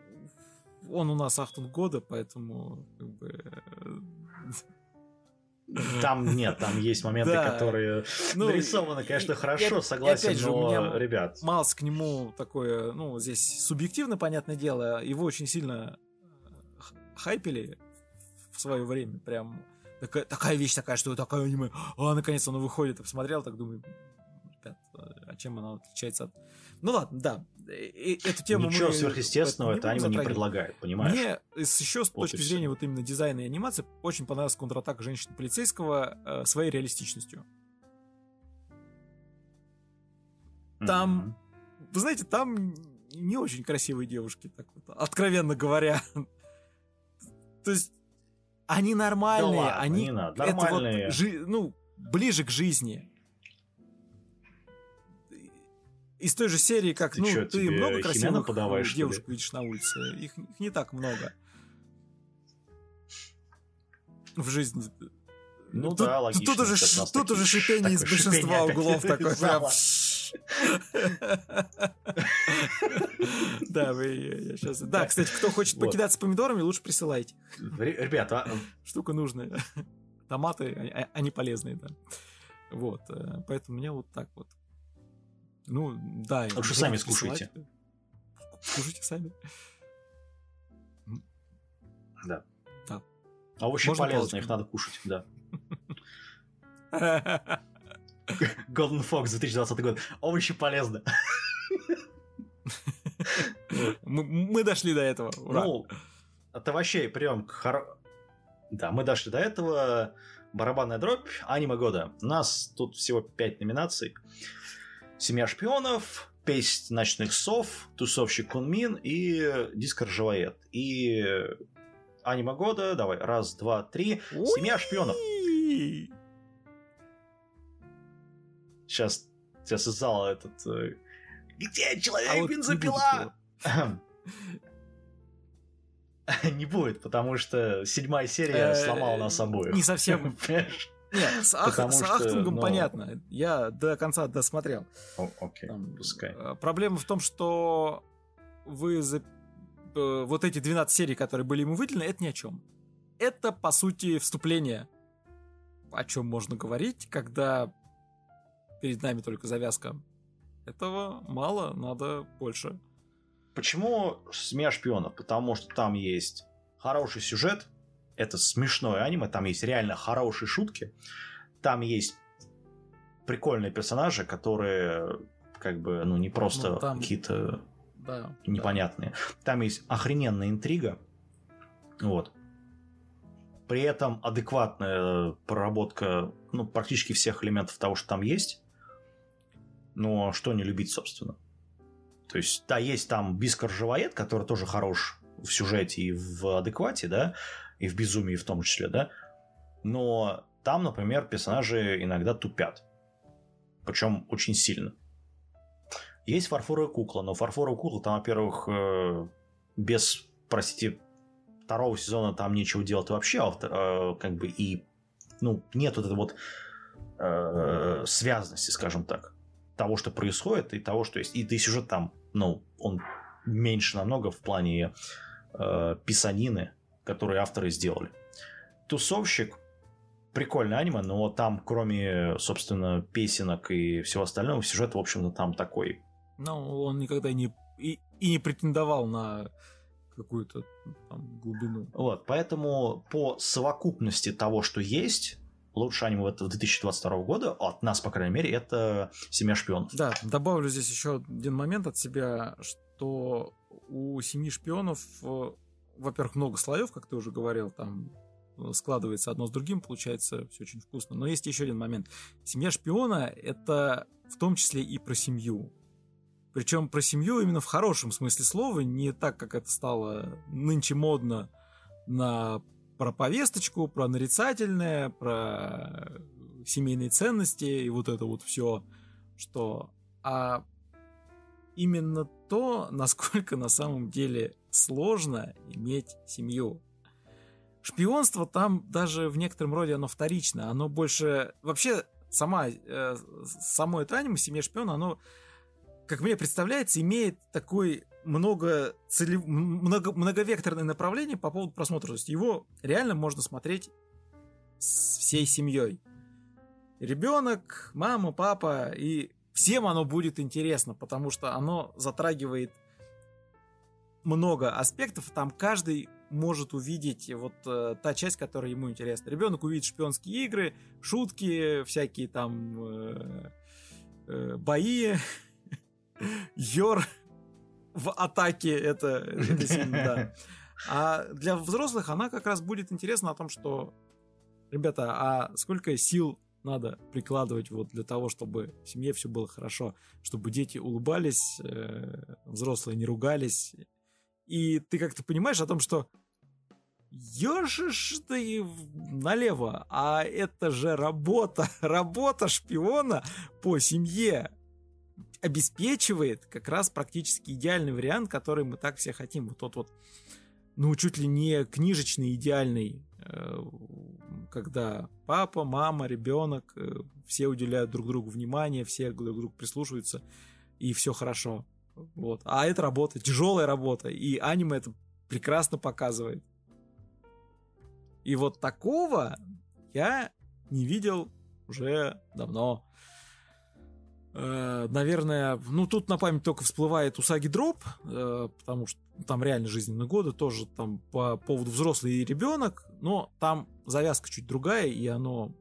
он у нас Ахтун года, поэтому как бы... Там нет, там есть моменты, да. которые ну, нарисованы, конечно, и, хорошо, и, согласен, опять же, но, у меня ребят... Малс к нему такое, ну, здесь субъективно, понятное дело, его очень сильно э, хайпели в свое время, прям такая, такая вещь такая, что такая аниме, а, наконец оно выходит, и посмотрел, так думаю, а чем она отличается от... Ну ладно, да, и, эту тему Ничего мы сверхъестественного это аниме не предлагает, понимаешь? Мне еще с вот точки зрения вот именно дизайна и анимации очень понравилась контратака женщины-полицейского э, своей реалистичностью. Там, mm-hmm. вы знаете, там не очень красивые девушки, так вот, откровенно говоря. То есть они нормальные, да ладно, они не надо. Нормальные. Это вот, жи, ну, ближе к жизни. Из той же серии, как, ты ну, чё, ты много красивых подаваешь, девушек видишь на улице. Их, их не так много. В жизни. Ну тут, да, логично. Тут уже, тут уже шипение из большинства углов такое. Прям... *laughs* Да, вы я сейчас. Да, кстати, кто хочет покидаться помидорами, лучше присылайте. Ребята, а, *laughs* штука нужная. *laughs* Томаты, они полезные, да. Вот, э, поэтому мне вот так вот. Ну, да. Лучше сами скушайте. Скушайте сами. Да. Да. А овощи полезные, их надо кушать, да. Golden Fox 2020 год. Овощи полезно. Мы, дошли до этого. Ура. Ну, это вообще прям хор... Да, мы дошли до этого. Барабанная дробь, аниме года. У нас тут всего 5 номинаций. Семья шпионов, Песнь ночных сов, Тусовщик Кунмин и Диск Ржавоед. И аниме года, давай, раз, два, три. Семья шпионов. Сейчас, сейчас из зала этот... Э, Где человек-бензопила? А *laughs* не будет, потому что седьмая серия э, сломала нас обоих. Не совсем. *laughs* Нет, с, ах, с Ахтунгом ну... понятно. Я до конца досмотрел. О, окей, Там, пускай. Э, проблема в том, что вы за... Э, вот эти 12 серий, которые были ему выделены, это ни о чем. Это, по сути, вступление. О чем можно говорить, когда перед нами только завязка. Этого мало, надо больше. Почему «Семья шпионов»? Потому что там есть хороший сюжет, это смешное аниме, там есть реально хорошие шутки, там есть прикольные персонажи, которые как бы, ну, не просто ну, там... какие-то да, непонятные. Да. Там есть охрененная интрига, вот. При этом адекватная проработка, ну, практически всех элементов того, что там есть. Но что не любить, собственно. То есть, да, есть там Бискар Живоед, который тоже хорош в сюжете и в адеквате, да, и в безумии в том числе, да. Но там, например, персонажи иногда тупят. Причем очень сильно. Есть фарфоровая кукла, но фарфоровая кукла там, во-первых, э, без, простите, второго сезона там нечего делать вообще, а как бы и ну, нет вот этой вот э, связности, скажем так, того, что происходит, и того, что есть. И, да и сюжет там, ну, он меньше намного в плане э, писанины, которые авторы сделали. Тусовщик прикольное аниме, но там, кроме, собственно, песенок и всего остального, сюжет, в общем-то, там такой. Ну, он никогда не и, и не претендовал на какую-то там глубину. Вот, поэтому по совокупности того, что есть, лучшее аниме 2022 года, от нас, по крайней мере, это «Семья шпионов». Да, добавлю здесь еще один момент от себя, что у «Семьи шпионов» во-первых, много слоев, как ты уже говорил, там э, складывается одно с другим, получается все очень вкусно. Но есть еще один момент. Семья шпиона — это в том числе и про семью. Причем про семью именно в хорошем смысле слова, не так, как это стало нынче модно на про повесточку, про нарицательное, про семейные ценности и вот это вот все, что... А именно то, насколько на самом деле сложно иметь семью. Шпионство там даже в некотором роде оно вторично, оно больше... Вообще, сама, э, само это аниме «Семья шпиона», оно, как мне представляется, имеет такой много, целев... много многовекторное направление по поводу просмотра. То есть его реально можно смотреть с всей семьей. Ребенок, мама, папа, и всем оно будет интересно, потому что оно затрагивает много аспектов, там каждый может увидеть вот э, та часть, которая ему интересна. Ребенок увидит шпионские игры, шутки, всякие там э, э, бои, *laughs* Йор в атаке, это, это сильно, да. А для взрослых она как раз будет интересна о том, что, ребята, а сколько сил надо прикладывать вот для того, чтобы в семье все было хорошо, чтобы дети улыбались, э, взрослые не ругались, и ты как-то понимаешь о том, что ежишь ты налево, а это же работа, *laughs* работа шпиона по семье обеспечивает как раз практически идеальный вариант, который мы так все хотим. Вот тот вот, ну, чуть ли не книжечный идеальный, э, когда папа, мама, ребенок, э, все уделяют друг другу внимание, все друг другу прислушиваются, и все хорошо. Вот. А это работа, тяжелая работа, и аниме это прекрасно показывает. И вот такого я не видел уже давно. Э, наверное, ну тут на память только всплывает Усаги Дроп, э, потому что там реально жизненные годы, тоже там по поводу взрослый и ребенок, но там завязка чуть другая, и оно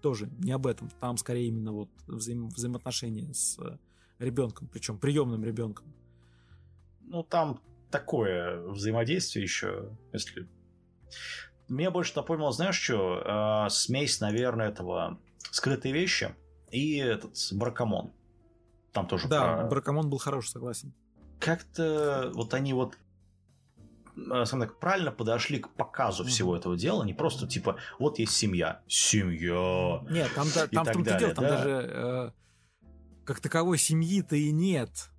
тоже не об этом. Там скорее именно вот взаим взаимоотношения с ребенком, причем приемным ребенком. Ну, там такое взаимодействие еще, если... Мне больше напомнило, знаешь что, э, смесь, наверное, этого «Скрытые вещи» и этот «Баракамон». Там тоже Да, про... «Баракамон» был хороший, согласен. Как-то вот они вот э, скажем так, правильно подошли к показу всего этого дела, не просто типа вот есть семья, семья. Нет, там, да, там, там, далее, там да? даже э, как таковой семьи-то и нет.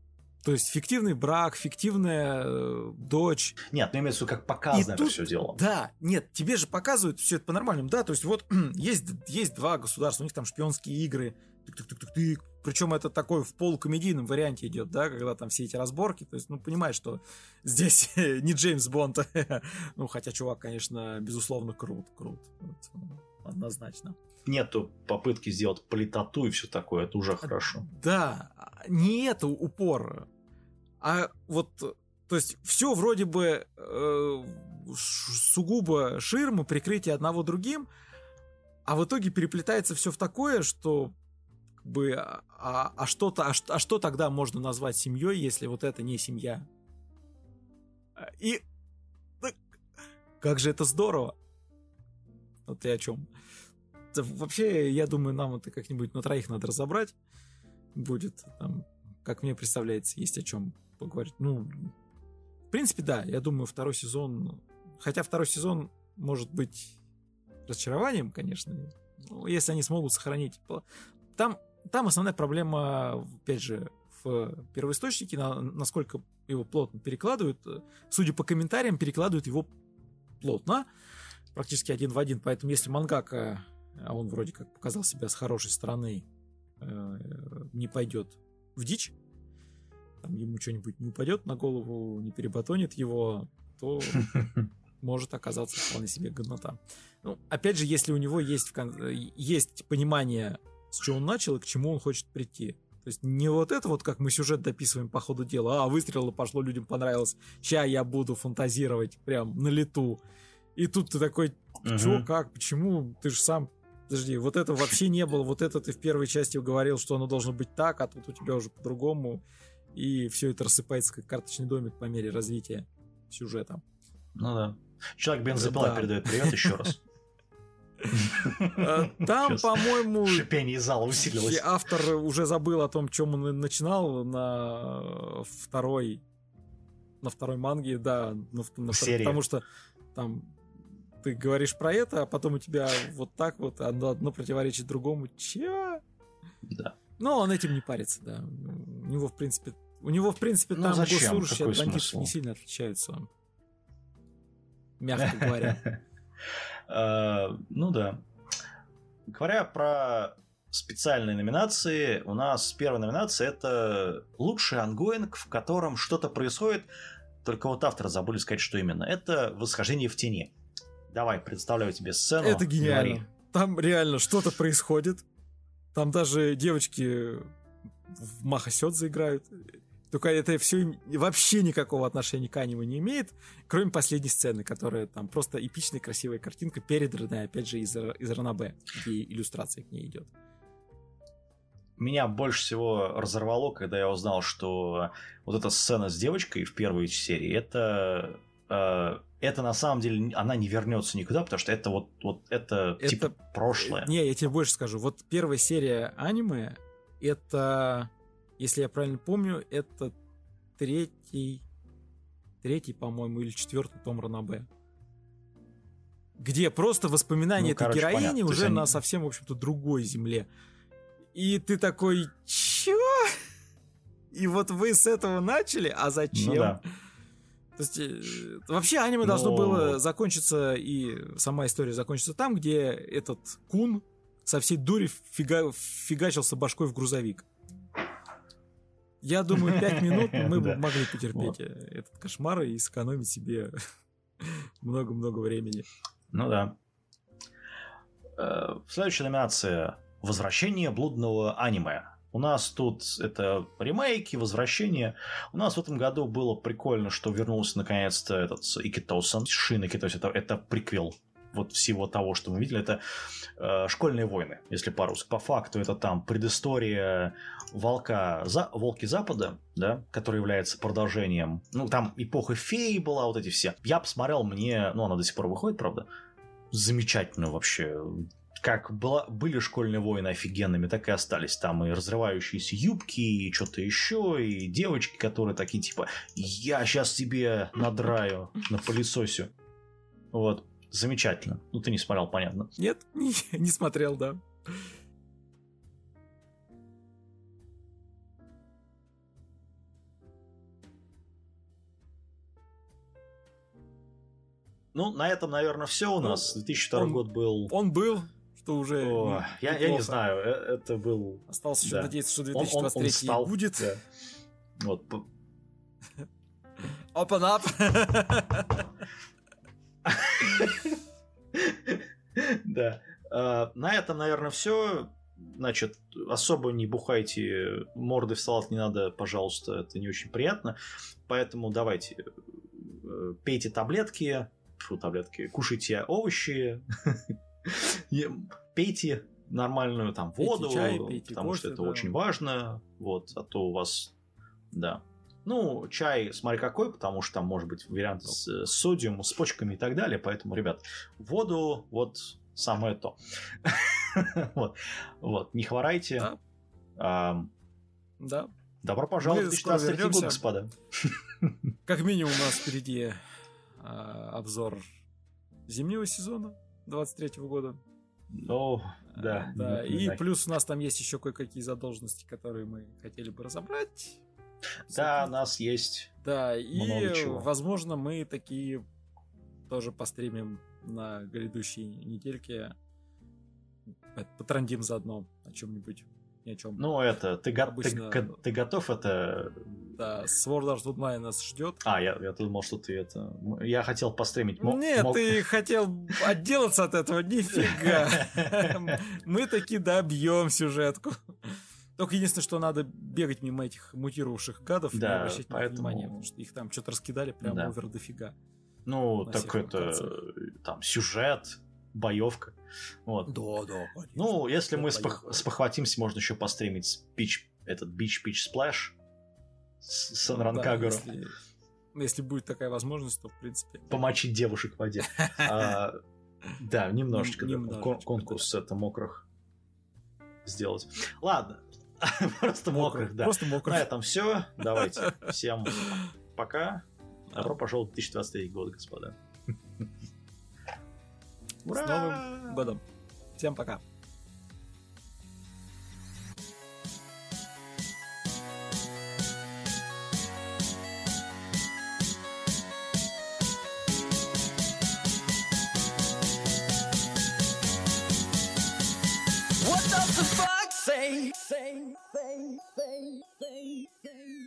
То есть фиктивный брак, фиктивная э, дочь. Нет, ну имеется в виду, как показано это все дело. Да, нет, тебе же показывают все это по-нормальному. Да, то есть вот *clears throat* есть, есть два государства, у них там шпионские игры. Тык-тык-тык-тык. Причем это такой в полукомедийном варианте идет, да, когда там все эти разборки. То есть, ну, понимаешь, что *laughs* здесь *laughs* не Джеймс Бонд. *laughs* ну, хотя чувак, конечно, безусловно, крут, крут. Вот, ну, однозначно нету попытки сделать политоту и все такое, это уже хорошо. Да, не это упор, а вот, то есть все вроде бы э, сугубо ширма, прикрытие одного другим, а в итоге переплетается все в такое, что как бы, а, а, что-то, а, а что тогда можно назвать семьей, если вот это не семья? И как же это здорово! Вот ты о чем? Вообще, я думаю, нам это как-нибудь на троих надо разобрать. Будет там, как мне представляется, есть о чем поговорить. Ну, в принципе, да, я думаю, второй сезон... Хотя второй сезон может быть разочарованием, конечно, если они смогут сохранить. Там, там основная проблема, опять же, в первоисточнике, на, насколько его плотно перекладывают. Судя по комментариям, перекладывают его плотно, практически один в один. Поэтому если мангака а он вроде как показал себя с хорошей стороны, э, не пойдет в дичь, там ему что-нибудь не упадет на голову, не перебатонит его, то *laughs* может оказаться вполне себе годнота. Ну, опять же, если у него есть, есть понимание, с чего он начал и к чему он хочет прийти. То есть не вот это вот, как мы сюжет дописываем по ходу дела, а выстрелы пошло, людям понравилось, ща я буду фантазировать прям на лету. И тут ты такой, что, как, почему, ты же сам подожди, вот это вообще не было, вот это ты в первой части говорил, что оно должно быть так, а тут у тебя уже по-другому, и все это рассыпается как карточный домик по мере развития сюжета. Ну да. Человек бензопила да. передает привет еще раз. *laughs* А, там, по-моему... Шипение зала усилилось. Автор уже забыл о том, чем он начинал на второй на второй манге, да, на, на потому что там ты говоришь про это, а потом у тебя вот так вот одно, одно противоречит другому. Че? Да. Но он этим не парится, да. У него, в принципе, у него, в принципе, ну, там госслужащие от бандитов не сильно отличаются. Мягко говоря. *laughs* А, ну да. Говоря про специальные номинации, у нас первая номинация это лучший ongoing, в котором что-то происходит, только вот авторы забыли сказать, что именно. Это «Восхождение в тени». Давай, представляю тебе сцену. Это гениально. Говори. Там реально что-то происходит. Там даже девочки в Махасёдзе играют. Только это все вообще никакого отношения к аниме не имеет, кроме последней сцены, которая там просто эпичная красивая картинка, переданная, опять же, из, из Ранабе, где иллюстрация к ней идет. Меня больше всего разорвало, когда я узнал, что вот эта сцена с девочкой в первой серии, это э, это на самом деле она не вернется никуда, потому что это вот, вот это, это типа прошлое. Не, я тебе больше скажу. Вот первая серия аниме это, если я правильно помню, это третий, третий, по-моему, или четвертый том Ранабе. Где просто воспоминания ну, этой короче, героини понятно. уже на совсем, в общем-то, другой земле. И ты такой, чё? И вот вы с этого начали, а зачем? Ну, да. То есть, э, вообще аниме Но... должно было закончиться, и сама история закончится там, где этот кун со всей дури фига... фигачился башкой в грузовик. Я думаю, пять *laughs* минут мы бы могли потерпеть э, этот кошмар и сэкономить себе *laughs* много-много времени. Ну да. Э, следующая номинация «Возвращение блудного аниме». У нас тут это ремейки, возвращения. У нас в этом году было прикольно, что вернулся наконец-то этот Икитосан, Шин Икитос, это, это приквел вот всего того, что мы видели, это э, школьные войны, если по-русски. По факту это там предыстория волка, за, волки Запада, да, который является продолжением. Ну, там эпоха феи была, вот эти все. Я посмотрел, мне, ну, она до сих пор выходит, правда, замечательно вообще как была, были школьные войны офигенными, так и остались. Там и разрывающиеся юбки, и что-то еще, и девочки, которые такие типа «Я сейчас тебе надраю на пылесосе». Вот. Замечательно. Ну, ты не смотрел, понятно. Нет, *laughs* не, не смотрел, да. Ну, на этом, наверное, все у ну, нас. Он, 2002 он, год был... Он был, что уже О, я, я не знаю, э, это был... Осталось еще да. надеяться, что 2023 он, он, он стал, будет. Да. Вот. Open up! Да. А, на этом, наверное, все. Значит, особо не бухайте, морды в салат не надо, пожалуйста, это не очень приятно. Поэтому давайте, э, пейте таблетки, фу, таблетки, кушайте овощи, *laughs* пейте нормальную там воду, пейте чай, пейте потому кофе, что это да. очень важно, вот, а то у вас, да. Ну, чай, смотри какой, потому что там может быть вариант с, с содиумом, с почками и так далее, поэтому, ребят, воду, вот, самое то. *laughs* вот, вот, не хворайте. Да. А, да. Добро пожаловать в 2023 год, господа. как минимум у нас впереди а, обзор зимнего сезона 23 года. О, да. да. И плюс у нас там есть еще кое-какие задолженности, которые мы хотели бы разобрать. Да, у нас есть. Да, и, чего. возможно, мы такие тоже постримим на грядущей недельке. Потрандим заодно о чем-нибудь. Ни о чем. Ну, это, ты, Обычно... ты, ты готов это... Да, Sword Art Online нас ждет. А, я, я думал, что ты это... Я хотел постримить... Нет, мог... ты хотел отделаться от этого, нифига. *laughs* Мы таки добьем сюжетку. Только единственное, что надо бегать мимо этих мутировавших гадов да, и обращать поэтому... внимание, потому что их там что-то раскидали прям да. овер дофига. Ну, так это там сюжет, боевка. Вот. Да, да. Конечно. Ну, если мы спох... спохватимся, можно еще постримить beach, этот beach peach splash с Senran Kagura. Да, если... если будет такая возможность, то в принципе. Помочить девушек в воде. *laughs* А, да, немножечко. Конкурс это мокрых сделать. Ладно, *laughs* Просто мокрых, да. Просто мокрых. На этом все. Давайте. *laughs* Всем пока. Добро пожаловать в 2023 год, господа. Ура! С Новым годом! Всем пока! What does the fuck say? Say, say, say, say, say.